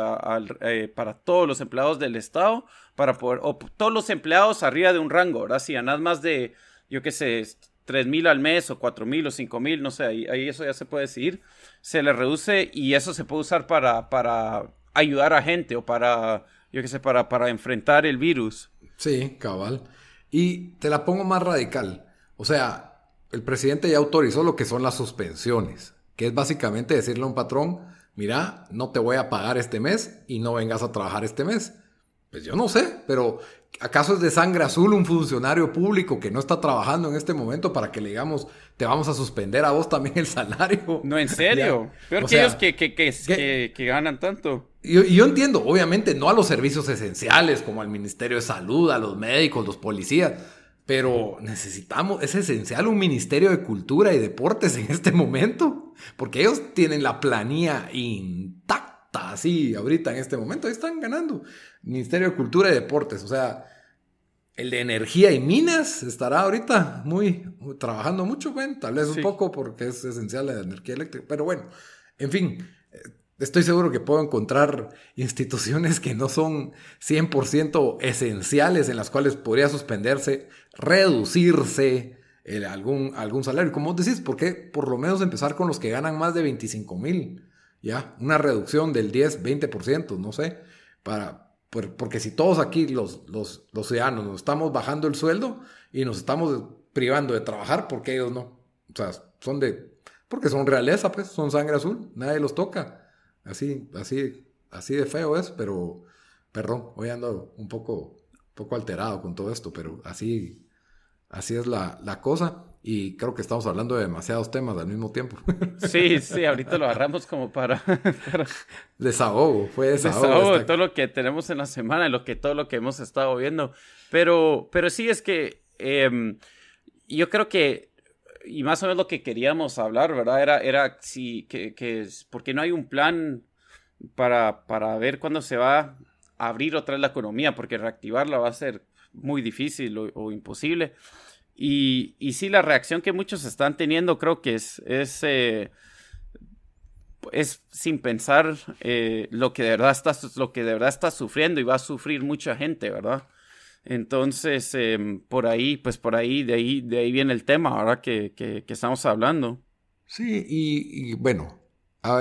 eh, para todos los empleados del estado para poder o todos los empleados arriba de un rango, ¿verdad? Si ganas más de yo qué sé, tres mil al mes o cuatro mil o cinco mil, no sé, ahí, ahí, eso ya se puede decidir, se le reduce y eso se puede usar para, para ayudar a gente o para yo qué sé, para, para enfrentar el virus. Sí, cabal. Y te la pongo más radical. O sea, el presidente ya autorizó lo que son las suspensiones, que es básicamente decirle a un patrón, mira, no te voy a pagar este mes y no vengas a trabajar este mes. Pues yo no sé, pero ¿acaso es de sangre azul un funcionario público que no está trabajando en este momento para que le digamos, te vamos a suspender a vos también el salario? No, en serio. Peor que ellos que, que, que, que, ganan tanto. Y yo, entiendo, obviamente, no a los servicios esenciales como al Ministerio de Salud, a los médicos, los policías, pero necesitamos, es esencial un Ministerio de Cultura y Deportes en este momento, porque ellos tienen la planilla intacta, así, ahorita en este momento, ahí están ganando. Ministerio de Cultura y Deportes, o sea, el de Energía y Minas estará ahorita muy, trabajando mucho, bueno, tal vez un poco porque es esencial la energía eléctrica, pero bueno, en fin Estoy seguro que puedo encontrar instituciones que no son 100% esenciales en las cuales podría suspenderse, reducirse algún, algún salario. Como decís, ¿por qué por lo menos empezar con los que ganan más de 25 mil? Ya, una reducción del 10, 20%, no sé, para, porque si todos aquí los, los, los ciudadanos nos estamos bajando el sueldo y nos estamos privando de trabajar, ¿por qué ellos no? O sea, son de, porque son realeza, pues, son sangre azul, nadie los toca. Así, así, así de feo es, pero, perdón, hoy ando un poco, poco alterado con todo esto, pero así, así es la, la cosa. Y creo que estamos hablando de demasiados temas al mismo tiempo. Sí, sí, ahorita lo agarramos como para... Desahogo, fue desahogo. Desahogo de todo lo que tenemos en la semana, lo que, todo lo que hemos estado viendo. Pero, pero sí es que em, yo creo que y más o menos lo que queríamos hablar, ¿verdad? Era, era si, que, que, porque no hay un plan para, para ver cuándo se va a abrir otra vez la economía, porque reactivarla va a ser muy difícil o, imposible. Y, y, sí, la reacción que muchos están teniendo creo que es, es, eh, es sin pensar eh, lo, que de verdad está, lo que de verdad está sufriendo y va a sufrir mucha gente, ¿verdad? Entonces, em, por ahí, pues por ahí, de ahí, de ahí viene el tema ahora que, que, estamos hablando. Sí, y, bueno,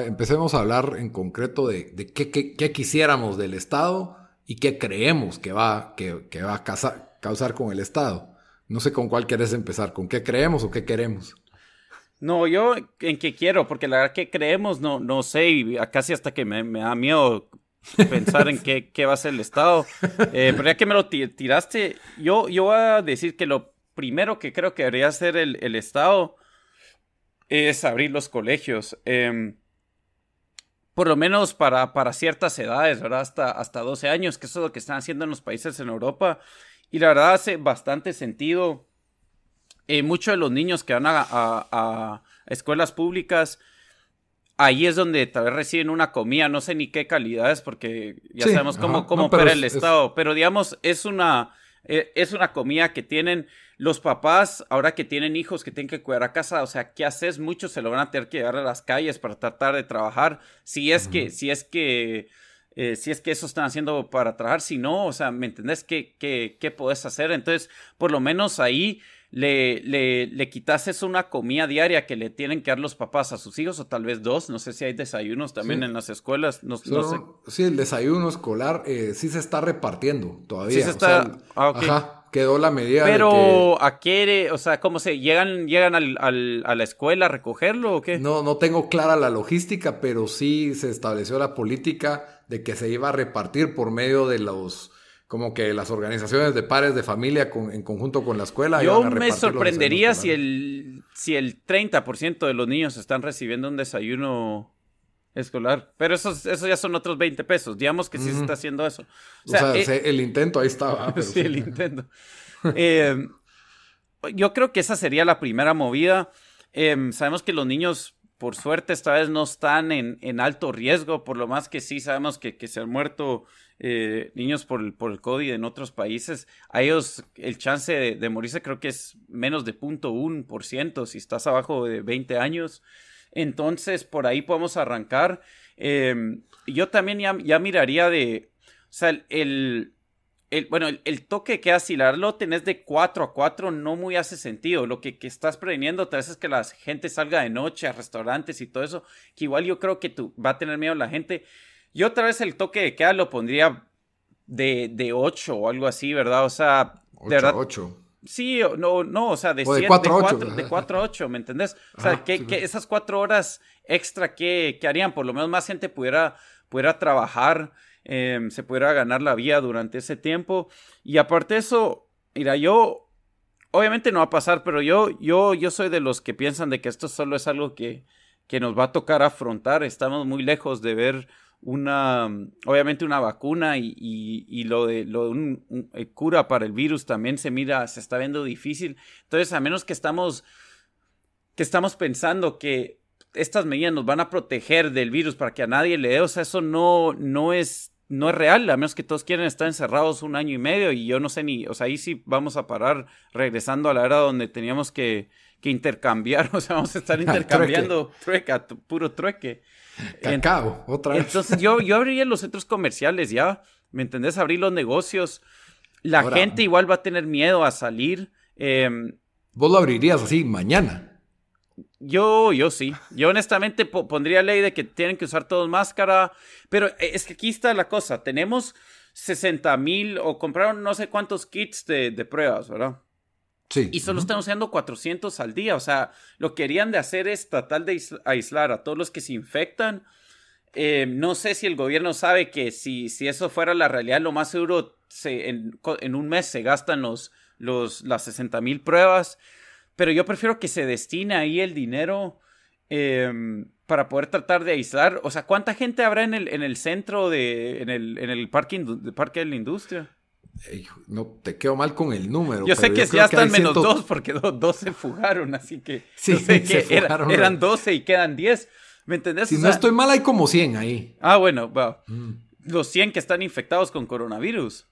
empecemos a hablar en concreto de, de qué, qué, quisiéramos del Estado y qué creemos que va, que, que va a causar con el Estado. No sé con cuál quieres empezar, con qué creemos o qué queremos. No, yo en qué quiero, porque la verdad que creemos, no, no sé, y casi hasta que me, me da miedo pensar en qué, qué, va a ser el Estado. Eh, pero ya que me lo tiraste, yo, yo voy a decir que lo primero que creo que debería hacer el, el Estado es abrir los colegios. Em, por lo menos para, para ciertas edades, ¿verdad? Hasta, hasta 12 años, que eso es lo que están haciendo en los países en Europa. Y la verdad hace bastante sentido. Eh, muchos de los niños que van a, a, a escuelas públicas ahí es donde tal vez reciben una comida, no sé ni qué calidad es, porque ya sabemos cómo, cómo opera el Estado, pero digamos, es una, eh, es una comida que tienen los papás, ahora que tienen hijos que tienen que cuidar a casa, o sea, ¿qué haces? Muchos se lo van a tener que llevar a las calles para tratar de trabajar, si es que, si es que... Eh, si es que eso están haciendo para trabajar, si no, o sea, ¿me entendés qué, qué, qué podés hacer? Entonces, por lo menos ahí le, le, le quitases una comida diaria que le tienen que dar los papás a sus hijos, o tal vez dos, no sé si hay desayunos también en las escuelas. No, sé. Sí, el desayuno escolar eh, sí se está repartiendo todavía. Sí se está... Ah, ajá, quedó la medida. Pero a qué, o sea, ¿cómo se llegan, llegan al, al, a la escuela a recogerlo o qué? No, no tengo clara la logística, pero sí se estableció la política de que se iba a repartir por medio de los como que las organizaciones de pares de familia en conjunto con la escuela. Yo me sorprendería si el, si el 30% de los niños están recibiendo un desayuno escolar. Pero esos, eso ya son otros 20 pesos. Digamos que sí se está haciendo eso. O sea, eh, el intento ahí estaba. sí, el intento. Eh, yo creo que esa sería la primera movida. Eh, sabemos que los niños por suerte esta vez no están en, en, alto riesgo, por lo más que sí sabemos que, que se han muerto eh, niños por el, por el COVID en otros países. A ellos el chance de, morirse creo que es menos de 0.1% si estás abajo de 20 años. Entonces por ahí podemos arrancar. Em, yo también ya, ya, miraría de, o sea, el el, bueno, el, toque que asilarlo tenés de 4 a 4 no muy hace sentido. Lo que, que estás preveniendo tal vez es que la gente salga de noche a restaurantes y todo eso, que igual yo creo que tú, va a tener miedo la gente. Yo otra vez el toque de queda lo pondría de, de 8 o algo así, ¿verdad? O sea, de verdad. 8. Sí, no, no, o sea, de, 4 de 4 a 8, ¿me entendés? O sea, que, que, esas 4 horas extra que, que harían, por lo menos más gente pudiera, pudiera trabajar. Em, se pudiera ganar la vida durante ese tiempo. Y aparte de eso, mira, yo, obviamente no va a pasar, pero yo, yo, yo soy de los que piensan de que esto solo es algo que, que nos va a tocar afrontar. Estamos muy lejos de ver una, obviamente una vacuna y, y, lo de, lo un, eh, cura para el virus también se mira, se está viendo difícil. Entonces, a menos que estamos, que estamos pensando que estas medidas nos van a proteger del virus para que a nadie le dé, o sea, eso no, no es no es real, a menos que todos quieren estar encerrados un año y medio y yo no sé ni, o sea, ahí sí vamos a parar regresando a la era donde teníamos que, que intercambiar, o sea, vamos a estar intercambiando trueque, puro trueque. Cacao, otra vez. Entonces yo, yo abriría los centros comerciales ya, ¿me entendés? Abrir los negocios. La gente igual va a tener miedo a salir. Em, Vos lo abrirías así mañana. Yo, yo sí. Yo honestamente pondría ley de que tienen que usar todos máscara. Pero eh, es que aquí está la cosa. Tenemos 60 mil o compraron no sé cuántos kits de, pruebas, ¿verdad? Sí. Y solo están usando 400 al día. O sea, lo que querían de hacer es tratar de aislar a todos los que se infectan. Eh, no sé si el gobierno sabe que si, si eso fuera la realidad, lo más seguro se, en, en un mes se gastan los, los, las 60 mil pruebas pero yo prefiero que se destine ahí el dinero em, para poder tratar de aislar. O sea, ¿cuánta gente habrá en el, en el centro de, en el, en el parque, de, parque de la industria? no te quedo mal con el número. Yo sé que ya están menos dos porque dos, se fugaron, así que, sí, sé que eran 12 y quedan 10. ¿Me entendés? Si no estoy mal, hay como 100 ahí. Ah, bueno, mm. los 100 que están infectados con coronavirus.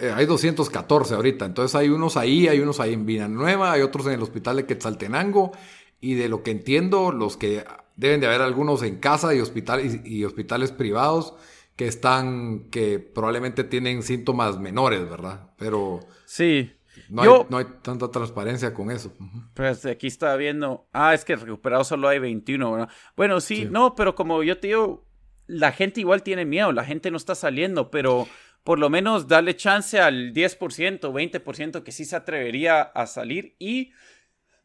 Eh, hay 214 ahorita, entonces hay unos ahí, hay unos ahí en Villanueva, hay otros en el hospital de Quetzaltenango, y de lo que entiendo, los que deben de haber algunos en casa y, hospital, y, hospitales privados que están, que probablemente tienen síntomas menores, ¿verdad? Pero sí. No, hay, no hay tanta transparencia con eso. Pues aquí estaba viendo, ah, es que recuperados solo hay 21, ¿verdad? Bueno, sí, no, pero como yo te digo, la gente igual tiene miedo, la gente no está saliendo, pero por lo menos darle chance al 10%, 20% que sí se atrevería a salir y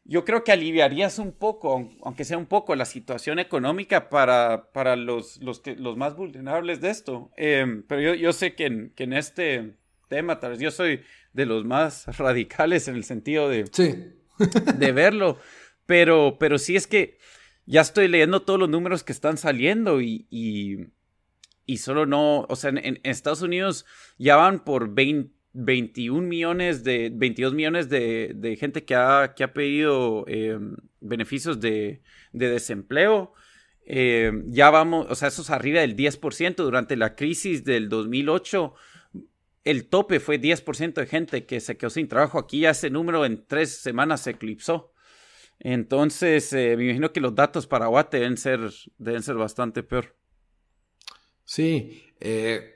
yo creo que aliviarías un poco, aunque sea un poco, la situación económica para, para los, los, los más vulnerables de esto. Em, pero yo, yo sé que en, que en, este tema, tal vez yo soy de los más radicales en el sentido de, sí. de verlo, pero, pero sí es que ya estoy leyendo todos los números que están saliendo y, y y solo no, o sea, en, Estados Unidos ya van por 21 millones de, 22 millones de, de gente que ha, que ha pedido em, beneficios de, de desempleo. eh, ya vamos, o sea, eso es arriba del 10%. Durante la crisis del 2008, el tope fue 10% de gente que se quedó sin trabajo. Aquí ya ese número en tres semanas se eclipsó. Entonces, eh, me imagino que los datos para Guate deben ser, deben ser bastante peor. Sí, eh,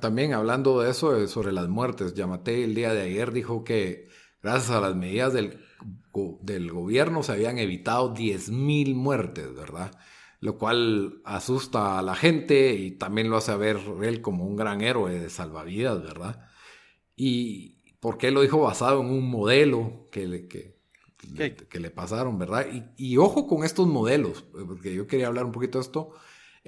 también hablando de eso, sobre las muertes, Yamate el día de ayer dijo que gracias a las medidas del, del gobierno se habían evitado 10.000 muertes, ¿verdad? Lo cual asusta a la gente y también lo hace ver él como un gran héroe de salvavidas, ¿verdad? Y porque él lo dijo basado en un modelo que le, que, que le pasaron, ¿verdad? Y, y, ojo con estos modelos, porque yo quería hablar un poquito de esto.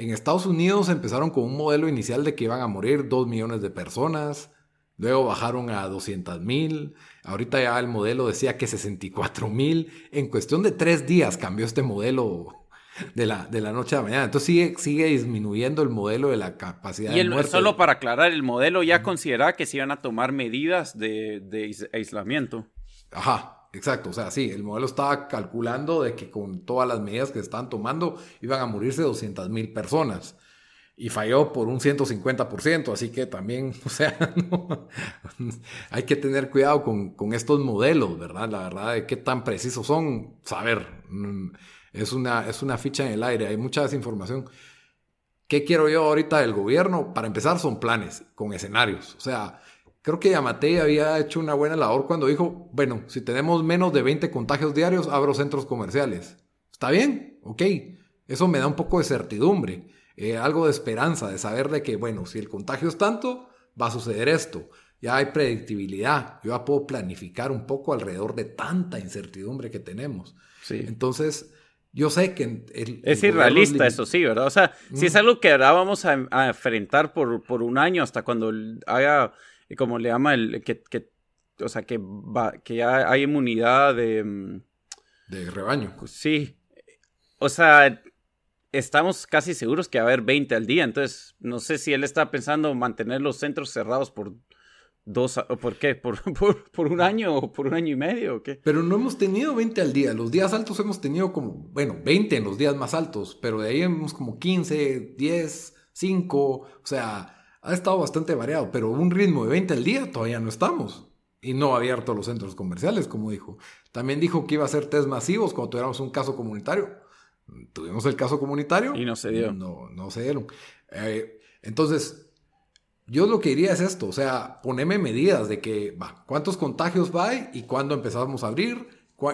En Estados Unidos empezaron con un modelo inicial de que iban a morir 2 millones de personas, luego bajaron a 200 mil, ahorita ya el modelo decía que 64 mil, en cuestión de tres días cambió este modelo de la, de la noche a la mañana. Entonces sigue, sigue disminuyendo el modelo de la capacidad y el, de Solo para aclarar, el modelo ya considera que se iban a tomar medidas de, de aislamiento. Ajá, Exacto, o sea, sí, el modelo estaba calculando de que con todas las medidas que están tomando iban a morirse 200 mil personas y falló por un 150%, así que también, o sea, hay que tener cuidado con, con, estos modelos, ¿verdad? La verdad de qué tan precisos son, saber, mm, es una, es una ficha en el aire, hay mucha desinformación. ¿Qué quiero yo ahorita del gobierno? Para empezar son planes con escenarios, o sea, Creo que Yamate había hecho una buena labor cuando dijo, bueno, si tenemos menos de 20 contagios diarios, abro centros comerciales. ¿Está bien? Ok. Eso me da un poco de certidumbre, eh, algo de esperanza, de saber de que, bueno, si el contagio es tanto, va a suceder esto. Ya hay predictibilidad. Yo ya puedo planificar un poco alrededor de tanta incertidumbre que tenemos. Sí. Entonces, yo sé que... es irrealista, eso sí, ¿verdad? O sea, si es algo que ahora vamos a, a enfrentar por, por, un año hasta cuando haya como le llama el que, que o sea, que, va, que ya hay inmunidad de... Mm, de rebaño. Sí. O sea, estamos casi seguros que va a haber 20 al día, entonces no sé si él está pensando mantener los centros cerrados por dos, o por qué, por, por, un año o por un año y medio o qué. Pero no hemos tenido 20 al día, los días altos hemos tenido como, bueno, 20 en los días más altos, pero de ahí hemos como 15, 10, 5, o sea ha estado bastante variado, pero un ritmo de 20 al día todavía no estamos. Y no ha abierto los centros comerciales, como dijo. También dijo que iba a hacer test masivos cuando tuviéramos un caso comunitario. Tuvimos el caso comunitario. Y no se dio. No, no se dieron. Eh, entonces, yo lo que diría es esto, o sea, poneme medidas de que, va, ¿cuántos contagios va y cuándo empezamos a abrir?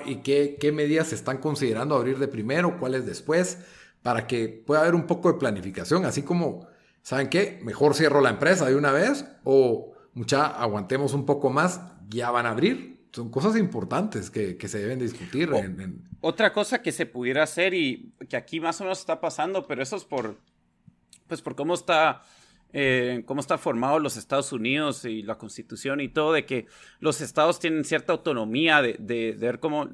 ¿Y qué, qué medidas se están considerando abrir de primero? ¿Cuáles después? Para que pueda haber un poco de planificación, así como ¿saben qué? Mejor cierro la empresa de una vez o mucha, aguantemos un poco más, ya van a abrir. Son cosas importantes que, se deben discutir. Otra cosa que se pudiera hacer y que aquí más o menos está pasando, pero eso es por, pues por cómo está, eh, cómo está formado los Estados Unidos y la Constitución y todo, de que los estados tienen cierta autonomía de, de ver cómo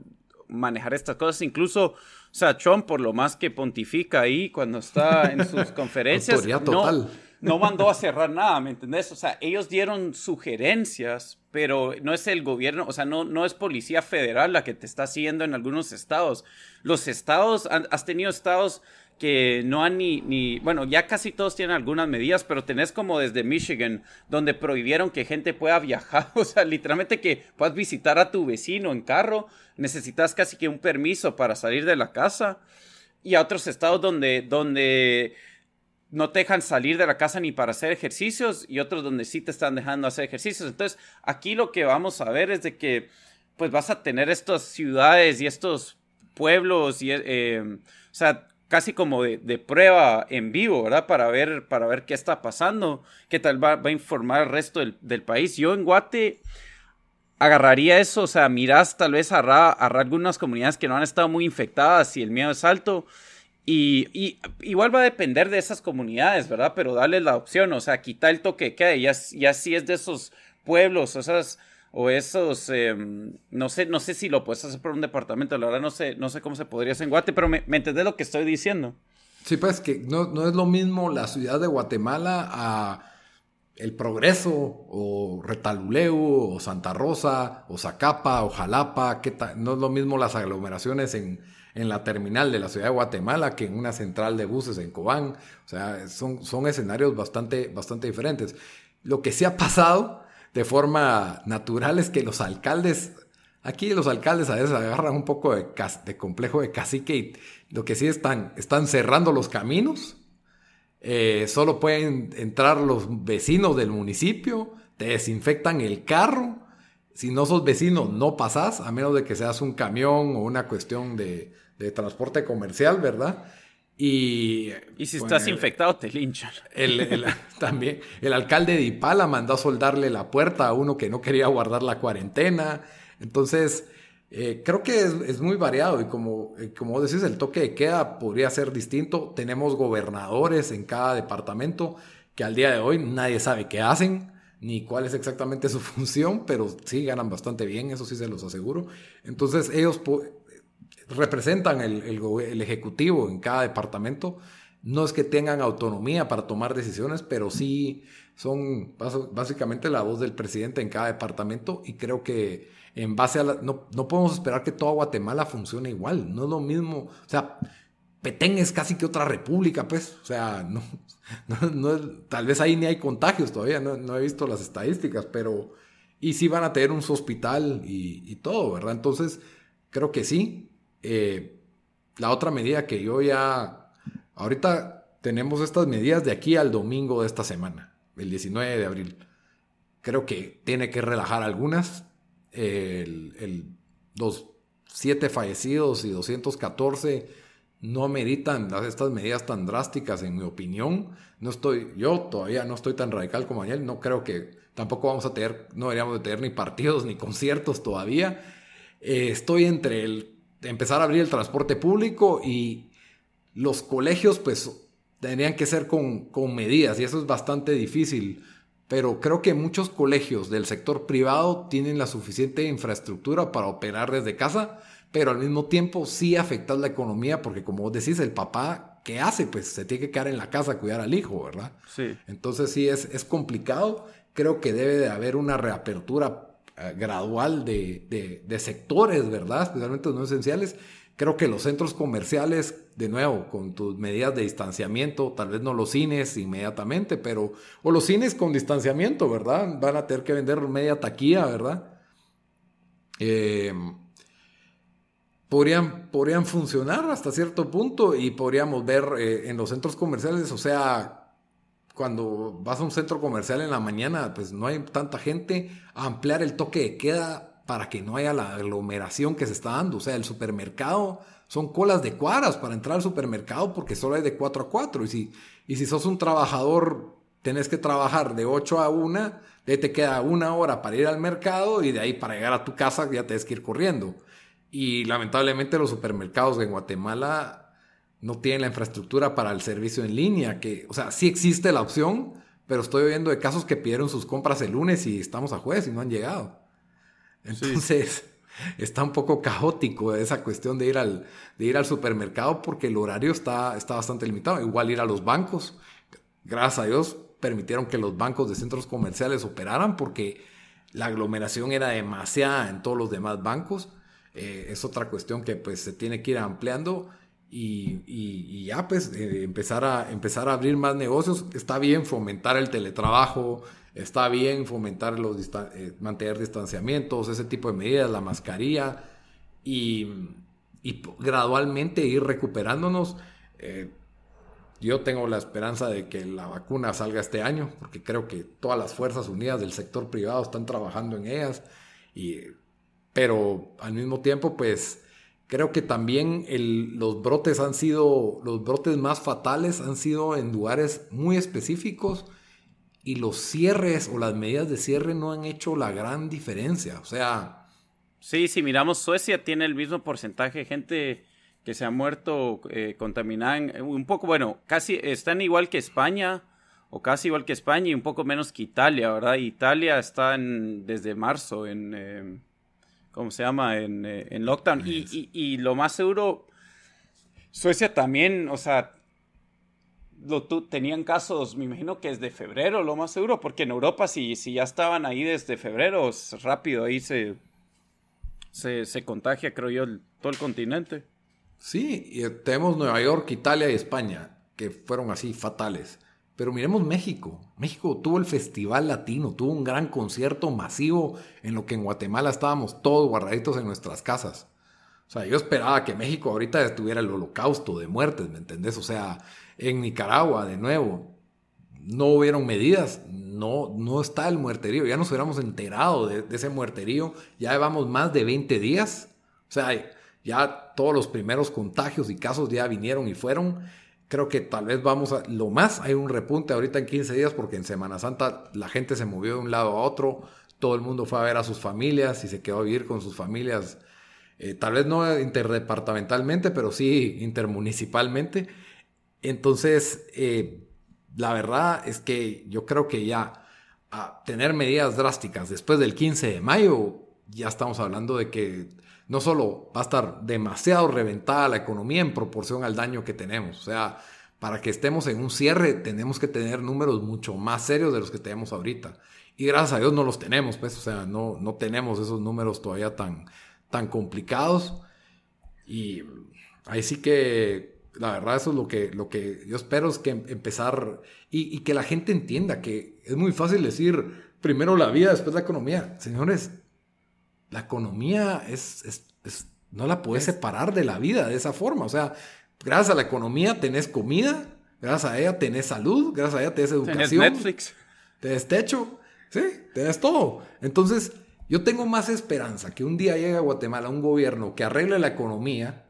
manejar estas cosas. Incluso o sea, Trump, por lo más que pontifica ahí cuando está en sus conferencias, no, no mandó a cerrar nada, ¿me entendés? O sea, ellos dieron sugerencias, pero no es el gobierno, o sea, no, no es policía federal la que te está siguiendo en algunos estados. Los estados, has tenido estados que no han ni, ni, bueno, ya casi todos tienen algunas medidas, pero tenés como desde Michigan, donde prohibieron que gente pueda viajar, o sea, literalmente que puedas visitar a tu vecino en carro, necesitas casi que un permiso para salir de la casa, y a otros estados donde, donde no te dejan salir de la casa ni para hacer ejercicios, y otros donde sí te están dejando hacer ejercicios. Entonces, aquí lo que vamos a ver es de que, pues vas a tener estas ciudades y estos pueblos y, eh, o sea, casi como de, prueba en vivo, ¿verdad? Para ver, para ver qué está pasando, qué tal va, a informar al resto del, país. Yo en Guate agarraría eso, o sea, mirás tal vez a, algunas comunidades que no han estado muy infectadas y el miedo es alto. Y, igual va a depender de esas comunidades, ¿verdad? Pero darle la opción, o sea, quitar el toque que hay, ya, ya si es de esos pueblos, esas o esos, em, no sé, no sé si lo puedes hacer por un departamento, la verdad no sé, no sé cómo se podría hacer en Guate, pero me, me entendés lo que estoy diciendo. Sí, pues que no, no, es lo mismo la ciudad de Guatemala a El Progreso, o Retaluleu, o Santa Rosa, o Zacapa, o Jalapa, ¿qué no es lo mismo las aglomeraciones en, en la terminal de la ciudad de Guatemala que en una central de buses en Cobán. O sea, son, son escenarios bastante, bastante diferentes. Lo que sí ha pasado de forma natural es que los alcaldes, aquí los alcaldes a veces agarran un poco de, complejo de cacique y lo que sí están, están cerrando los caminos. Eh, solo pueden entrar los vecinos del municipio, te desinfectan el carro. Si no sos vecino, no pasás, a menos de que seas un camión o una cuestión de, de transporte comercial, ¿verdad? Y, y si estás infectado, te linchan. El, también el alcalde de Ipala mandó a soldarle la puerta a uno que no quería guardar la cuarentena. Entonces, eh, creo que es, muy variado y como, eh, como decís, el toque de queda podría ser distinto. Tenemos gobernadores en cada departamento que al día de hoy nadie sabe qué hacen ni cuál es exactamente su función, pero sí ganan bastante bien, eso sí se los aseguro. Entonces ellos representan el, ejecutivo en cada departamento. No es que tengan autonomía para tomar decisiones, pero sí son básicamente la voz del presidente en cada departamento y creo que en base a la... No, no podemos esperar que toda Guatemala funcione igual, no es lo mismo, o sea, Petén es casi que otra república, pues, o sea, no, no, tal vez ahí ni hay contagios todavía, no, he visto las estadísticas, pero... Y sí van a tener un hospital y, y todo, ¿verdad? Entonces, creo que sí, eh, la otra medida que yo ya, ahorita tenemos estas medidas de aquí al domingo de esta semana, el 19 de abril. Creo que tiene que relajar algunas. los siete fallecidos y 214 no meritan estas medidas tan drásticas, en mi opinión. No estoy, yo todavía no estoy tan radical como Daniel. No creo que tampoco vamos a tener, no deberíamos de tener ni partidos ni conciertos todavía. Eh, estoy entre el empezar a abrir el transporte público y los colegios pues tendrían que ser con, con medidas y eso es bastante difícil. Pero creo que muchos colegios del sector privado tienen la suficiente infraestructura para operar desde casa, pero al mismo tiempo sí afecta la economía porque como vos decís, el papá, ¿qué hace? Pues se tiene que quedar en la casa a cuidar al hijo, ¿verdad? Sí. Entonces sí es, es complicado. Creo que debe de haber una reapertura gradual de, sectores, ¿verdad? Especialmente los no esenciales. Creo que los centros comerciales, de nuevo, con tus medidas de distanciamiento, tal vez no los cines inmediatamente, pero, o los cines con distanciamiento, ¿verdad? Van a tener que vender media taquilla, ¿verdad? Em, podrían, podrían funcionar hasta cierto punto y podríamos ver eh, en los centros comerciales, o sea, cuando vas a un centro comercial en la mañana, pues no hay tanta gente, ampliar el toque de queda para que no haya la aglomeración que se está dando. O sea, el supermercado son colas de cuadras para entrar al supermercado porque solo hay de 4 a 4. Y si, y si sos un trabajador, tenés que trabajar de 8 a 1, de te queda una hora para ir al mercado y de ahí para llegar a tu casa ya tienes que ir corriendo. Y lamentablemente los supermercados en Guatemala no tienen la infraestructura para el servicio en línea, que, o sea, sí existe la opción, pero estoy oyendo de casos que pidieron sus compras el lunes y estamos a jueves y no han llegado. Entonces, está un poco caótico esa cuestión de ir al, de ir al supermercado porque el horario está, está bastante limitado. Igual ir a los bancos. Gracias a Dios permitieron que los bancos de centros comerciales operaran porque la aglomeración era demasiada en todos los demás bancos. Eh, es otra cuestión que pues se tiene que ir ampliando y, ya pues eh, empezar, a, empezar a abrir más negocios. Está bien fomentar el teletrabajo, está bien fomentar los eh, mantener distanciamientos, ese tipo de medidas, la mascarilla y, gradualmente ir recuperándonos. Eh, yo tengo la esperanza de que la vacuna salga este año, porque creo que todas las fuerzas unidas del sector privado están trabajando en ellas, y, pero al mismo tiempo pues Creo que también los brotes han sido, los brotes más fatales han sido en lugares muy específicos y los cierres o las medidas de cierre no han hecho la gran diferencia. O sea... Sí, si miramos, Suecia tiene el mismo porcentaje de gente que se ha muerto eh, contaminada, un poco, bueno, casi están igual que España, o casi igual que España y un poco menos que Italia, ¿verdad? Italia está desde marzo en... Eh, ¿cómo se llama? En, eh, en lockdown. Y, lo más seguro, Suecia también, o sea, lo, tenían casos, me imagino que es de febrero, lo más seguro, porque en Europa si, si ya estaban ahí desde febrero, rápido ahí se, se, contagia, creo yo, todo el continente. Sí, y tenemos Nueva York, Italia y España, que fueron así fatales. Pero miremos México. México tuvo el Festival Latino, tuvo un gran concierto masivo en lo que en Guatemala estábamos todos guardaditos en nuestras casas. O sea, yo esperaba que México ahorita estuviera el holocausto de muertes, ¿me entendés? O sea, en Nicaragua, de nuevo, no hubieron medidas, no, no está el muerterío, ya nos hubiéramos enterado de, ese muerterío, ya llevamos más de 20 días, o sea, ya todos los primeros contagios y casos ya vinieron y fueron, creo que tal vez vamos a, lo más, hay un repunte ahorita en 15 días porque en Semana Santa la gente se movió de un lado a otro, todo el mundo fue a ver a sus familias y se quedó a vivir con sus familias, eh, tal vez no interdepartamentalmente, pero sí intermunicipalmente. Entonces, eh, la verdad es que yo creo que ya a tener medidas drásticas después del 15 de mayo, ya estamos hablando de que no solo va a estar demasiado reventada la economía en proporción al daño que tenemos, o sea, para que estemos en un cierre tenemos que tener números mucho más serios de los que tenemos ahorita. Y gracias a Dios no los tenemos, pues, o sea, no, no tenemos esos números todavía tan, tan complicados. Y ahí sí que la verdad, eso es lo que, lo que yo espero, es que empezar y, que la gente entienda que es muy fácil decir primero la vida, después la economía. Señores, la economía es, no la puedes separar de la vida de esa forma. O sea, gracias a la economía tenés comida, gracias a ella tenés salud, gracias a ella tenés educación. Tenés Netflix. Tenés techo, sí, tenés todo. Entonces, yo tengo más esperanza que un día llegue a Guatemala un gobierno que arregle la economía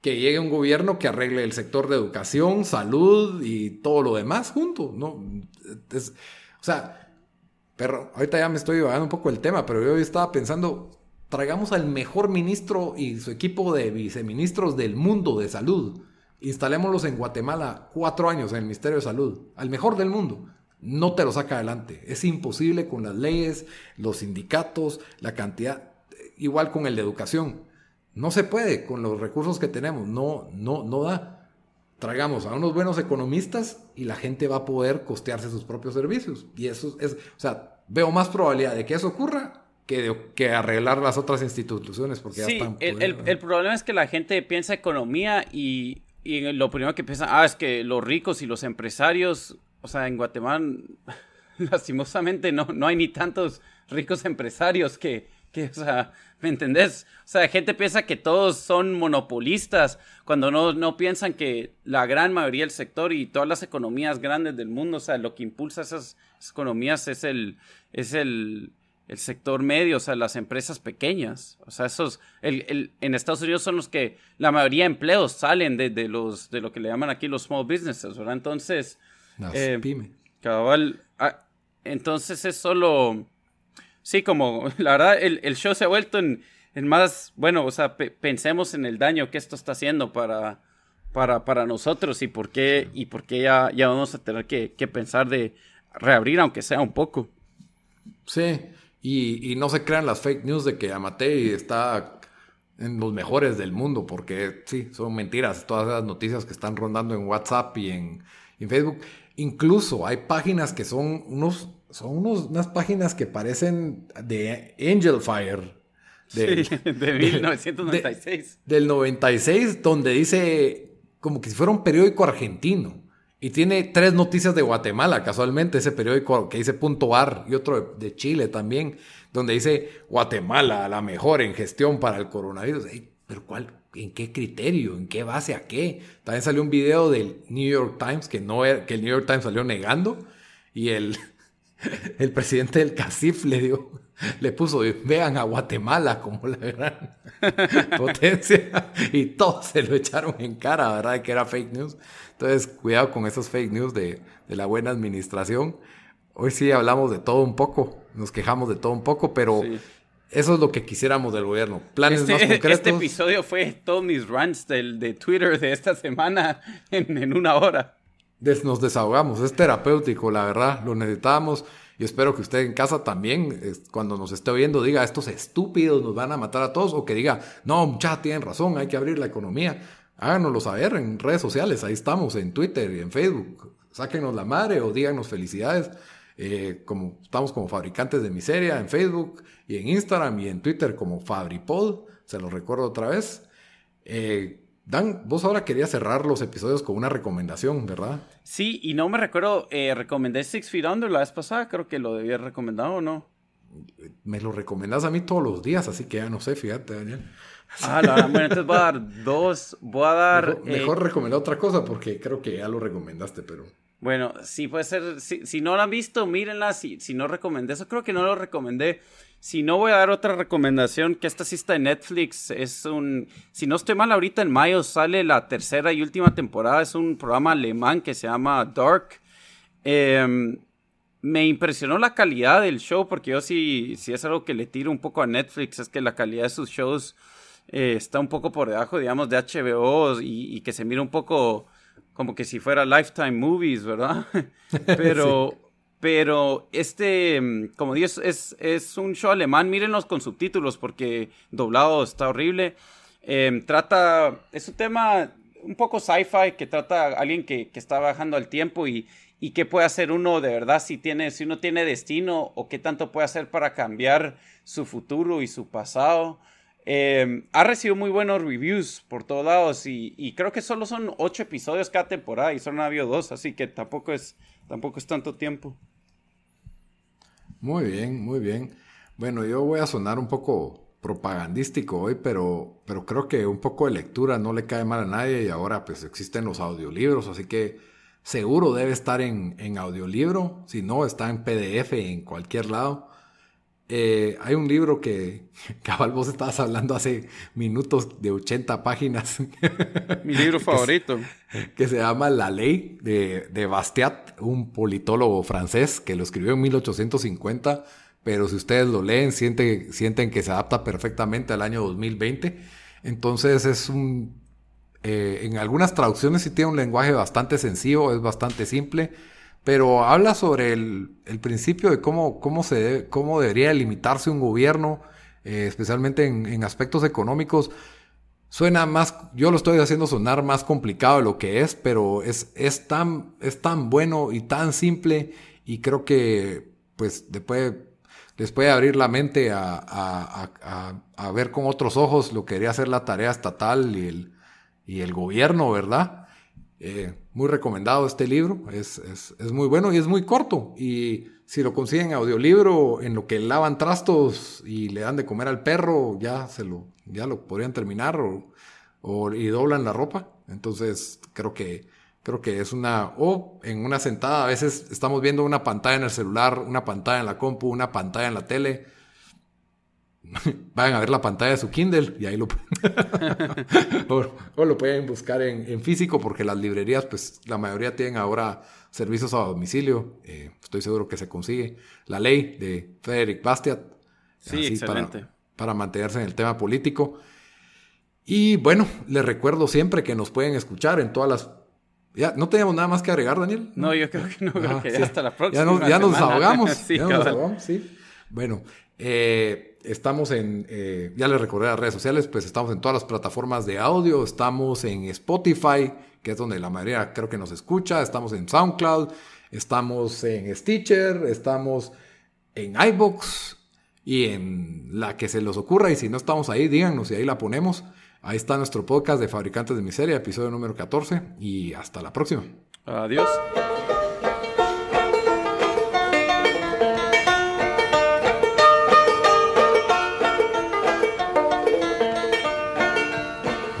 que llegue un gobierno que arregle el sector de educación, salud y todo lo demás junto, ¿no? o sea, pero ahorita ya me estoy llevando un poco el tema, pero yo estaba pensando, traigamos al mejor ministro y su equipo de viceministros del mundo de salud, instalémoslos en Guatemala cuatro años en el Ministerio de Salud, al mejor del mundo. No te lo saca adelante. Es imposible con las leyes, los sindicatos, la cantidad, igual con el de educación no se puede con los recursos que tenemos, no, no, no da. Traigamos a unos buenos economistas y la gente va a poder costearse sus propios servicios. Y eso es, o sea, veo más probabilidad de que eso ocurra que, que arreglar las otras instituciones porque ya están. El, el, el, problema es que la gente piensa economía y, y lo primero que piensa, ah, es que los ricos y los empresarios, o sea, en Guatemala, lastimosamente no, no hay ni tantos ricos empresarios que, que, o sea, ¿me entendés? O sea, la gente piensa que todos son monopolistas cuando no, no piensan que la gran mayoría del sector y todas las economías grandes del mundo, o sea, lo que impulsa esas, economías es el, es el, el, sector medio, o sea, las empresas pequeñas. O sea, esos, el, el, en Estados Unidos son los que la mayoría de empleos salen de, de, los, de lo que le llaman aquí los small businesses, ¿verdad? Entonces, eh, pyme. Cabal, ah, entonces es solo sí, como la verdad, el, show se ha vuelto en, más, bueno, o sea, pensemos en el daño que esto está haciendo para, para, para nosotros y por qué, y por qué ya, ya vamos a tener que, pensar de reabrir, aunque sea un poco. Sí, y, no se crean las fake news de que Amatei está en los mejores del mundo, porque sí, son mentiras todas esas noticias que están rondando en WhatsApp y en, en Facebook. Incluso hay páginas que son unos son unas páginas que parecen de Angel Fire. De, sí, de 1996. del 96, donde dice como que si fuera un periódico argentino. Y tiene tres noticias de Guatemala, casualmente, ese periódico que dice punto ar y otro de Chile también, donde dice Guatemala, la mejor en gestión para el coronavirus. Pero ¿cuál? ¿En qué criterio? ¿En qué base a qué? También salió un video del New York Times que, no que el New York Times salió negando y el, el presidente del CACIF le dio, le puso, vean a Guatemala como la gran potencia y todos se lo echaron en cara, ¿verdad? Que era fake news. Entonces, cuidado con esos fake news de, la buena administración. Hoy sí hablamos de todo un poco, nos quejamos de todo un poco, pero eso es lo que quisiéramos del gobierno. Planes este, más concretos. Este episodio fue todos mis rants del, de Twitter de esta semana en, en una hora nos desahogamos, es terapéutico, la verdad, lo necesitamos. Y espero que usted en casa también, cuando nos esté oyendo, diga, estos estúpidos nos van a matar a todos, o que diga, no, ya tienen razón, hay que abrir la economía. Háganoslo saber en redes sociales, ahí estamos, en Twitter y en Facebook. Sáquenos la madre o díganos felicidades. Eh, como estamos como fabricantes de miseria en Facebook y en Instagram y en Twitter como Fabripod, se lo recuerdo otra vez. Eh, Dan, vos ahora querías cerrar los episodios con una recomendación, ¿verdad? Sí, y no me recuerdo, eh, recomendé Six Feet Under la vez pasada, creo que lo debía recomendado o no. Me lo recomendás a mí todos los días, así que ya no sé, fíjate, Daniel. Ah, la, bueno, entonces voy a dar dos, voy a dar... Mejor, eh, recomendar otra cosa porque creo que ya lo recomendaste, pero... Bueno, sí puede ser, si, si no la han visto, mírenla, si, si no recomendé eso, creo que no lo recomendé. Si no, voy a dar otra recomendación, que esta sí está en Netflix. Es un, si no estoy mal, ahorita en mayo sale la tercera y última temporada. Es un programa alemán que se llama Dark. Em, me impresionó la calidad del show, porque yo sí, sí es algo que le tiro un poco a Netflix, es que la calidad de sus shows eh, está un poco por debajo, digamos, de HBO y, que se mira un poco como que si fuera Lifetime Movies, ¿verdad? Pero... Pero este, mm, como digo, es, es, un show alemán, mírenlos con subtítulos porque doblado está horrible. Em, trata, es un tema un poco sci-fi que trata a alguien que, que, está bajando al tiempo y, y qué puede hacer uno de verdad si, tiene, si uno tiene destino o qué tanto puede hacer para cambiar su futuro y su pasado. Em, ha recibido muy buenos reviews por todos lados y, creo que solo son ocho episodios cada temporada y solo han habido dos, así que tampoco es, tampoco es tanto tiempo. Muy bien, muy bien. Bueno, yo voy a sonar un poco propagandístico hoy, pero, pero creo que un poco de lectura no le cae mal a nadie y ahora pues existen los audiolibros, así que seguro debe estar en, en audiolibro, si no está en PDF en cualquier lado. Eh, hay un libro que, cabal, vos estabas hablando hace minutos de 80 páginas. Mi libro favorito. que, se llama La Ley de, de Bastiat, un politólogo francés que lo escribió en 1850, pero si ustedes lo leen, sienten, sienten que se adapta perfectamente al año 2020. Entonces es un... Eh, en algunas traducciones sí tiene un lenguaje bastante sencillo, es bastante simple pero habla sobre el, principio de cómo, cómo, se cómo debería limitarse un gobierno, eh, especialmente en, aspectos económicos. Suena más, yo lo estoy haciendo sonar más complicado de lo que es, pero es, es, tan, es tan bueno y tan simple y creo que pues después les puede abrir la mente a, a, ver con otros ojos lo que debería ser la tarea estatal y el, y el gobierno, ¿verdad? Eh, muy recomendado este libro, es, muy bueno y es muy corto. Y si lo consiguen audiolibro, en lo que lavan trastos y le dan de comer al perro, ya, se lo, ya lo podrían terminar o, y doblan la ropa. Entonces creo que, creo que es una... O en una sentada, a veces estamos viendo una pantalla en el celular, una pantalla en la compu, una pantalla en la tele vayan a ver la pantalla de su Kindle y ahí lo o, lo pueden buscar en, físico porque las librerías, pues la mayoría tienen ahora servicios a domicilio. Eh, estoy seguro que se consigue. La ley de Frederick Bastiat. Sí, excelente. Para, mantenerse en el tema político. Y bueno, les recuerdo siempre que nos pueden escuchar en todas las ya, ¿No teníamos nada más que agregar, Daniel? No, yo creo que no, creo que ya hasta la próxima. Ya, nos ahogamos. sí, ya nos ahogamos, sí. Bueno, eh, Estamos en, eh, ya les recordé las redes sociales, pues estamos en todas las plataformas de audio, estamos en Spotify, que es donde la mayoría creo que nos escucha, estamos en SoundCloud, estamos en Stitcher, estamos en iBox y en la que se les ocurra, y si no estamos ahí, díganos y ahí la ponemos. Ahí está nuestro podcast de Fabricantes de Miseria, episodio número 14, y hasta la próxima. Adiós.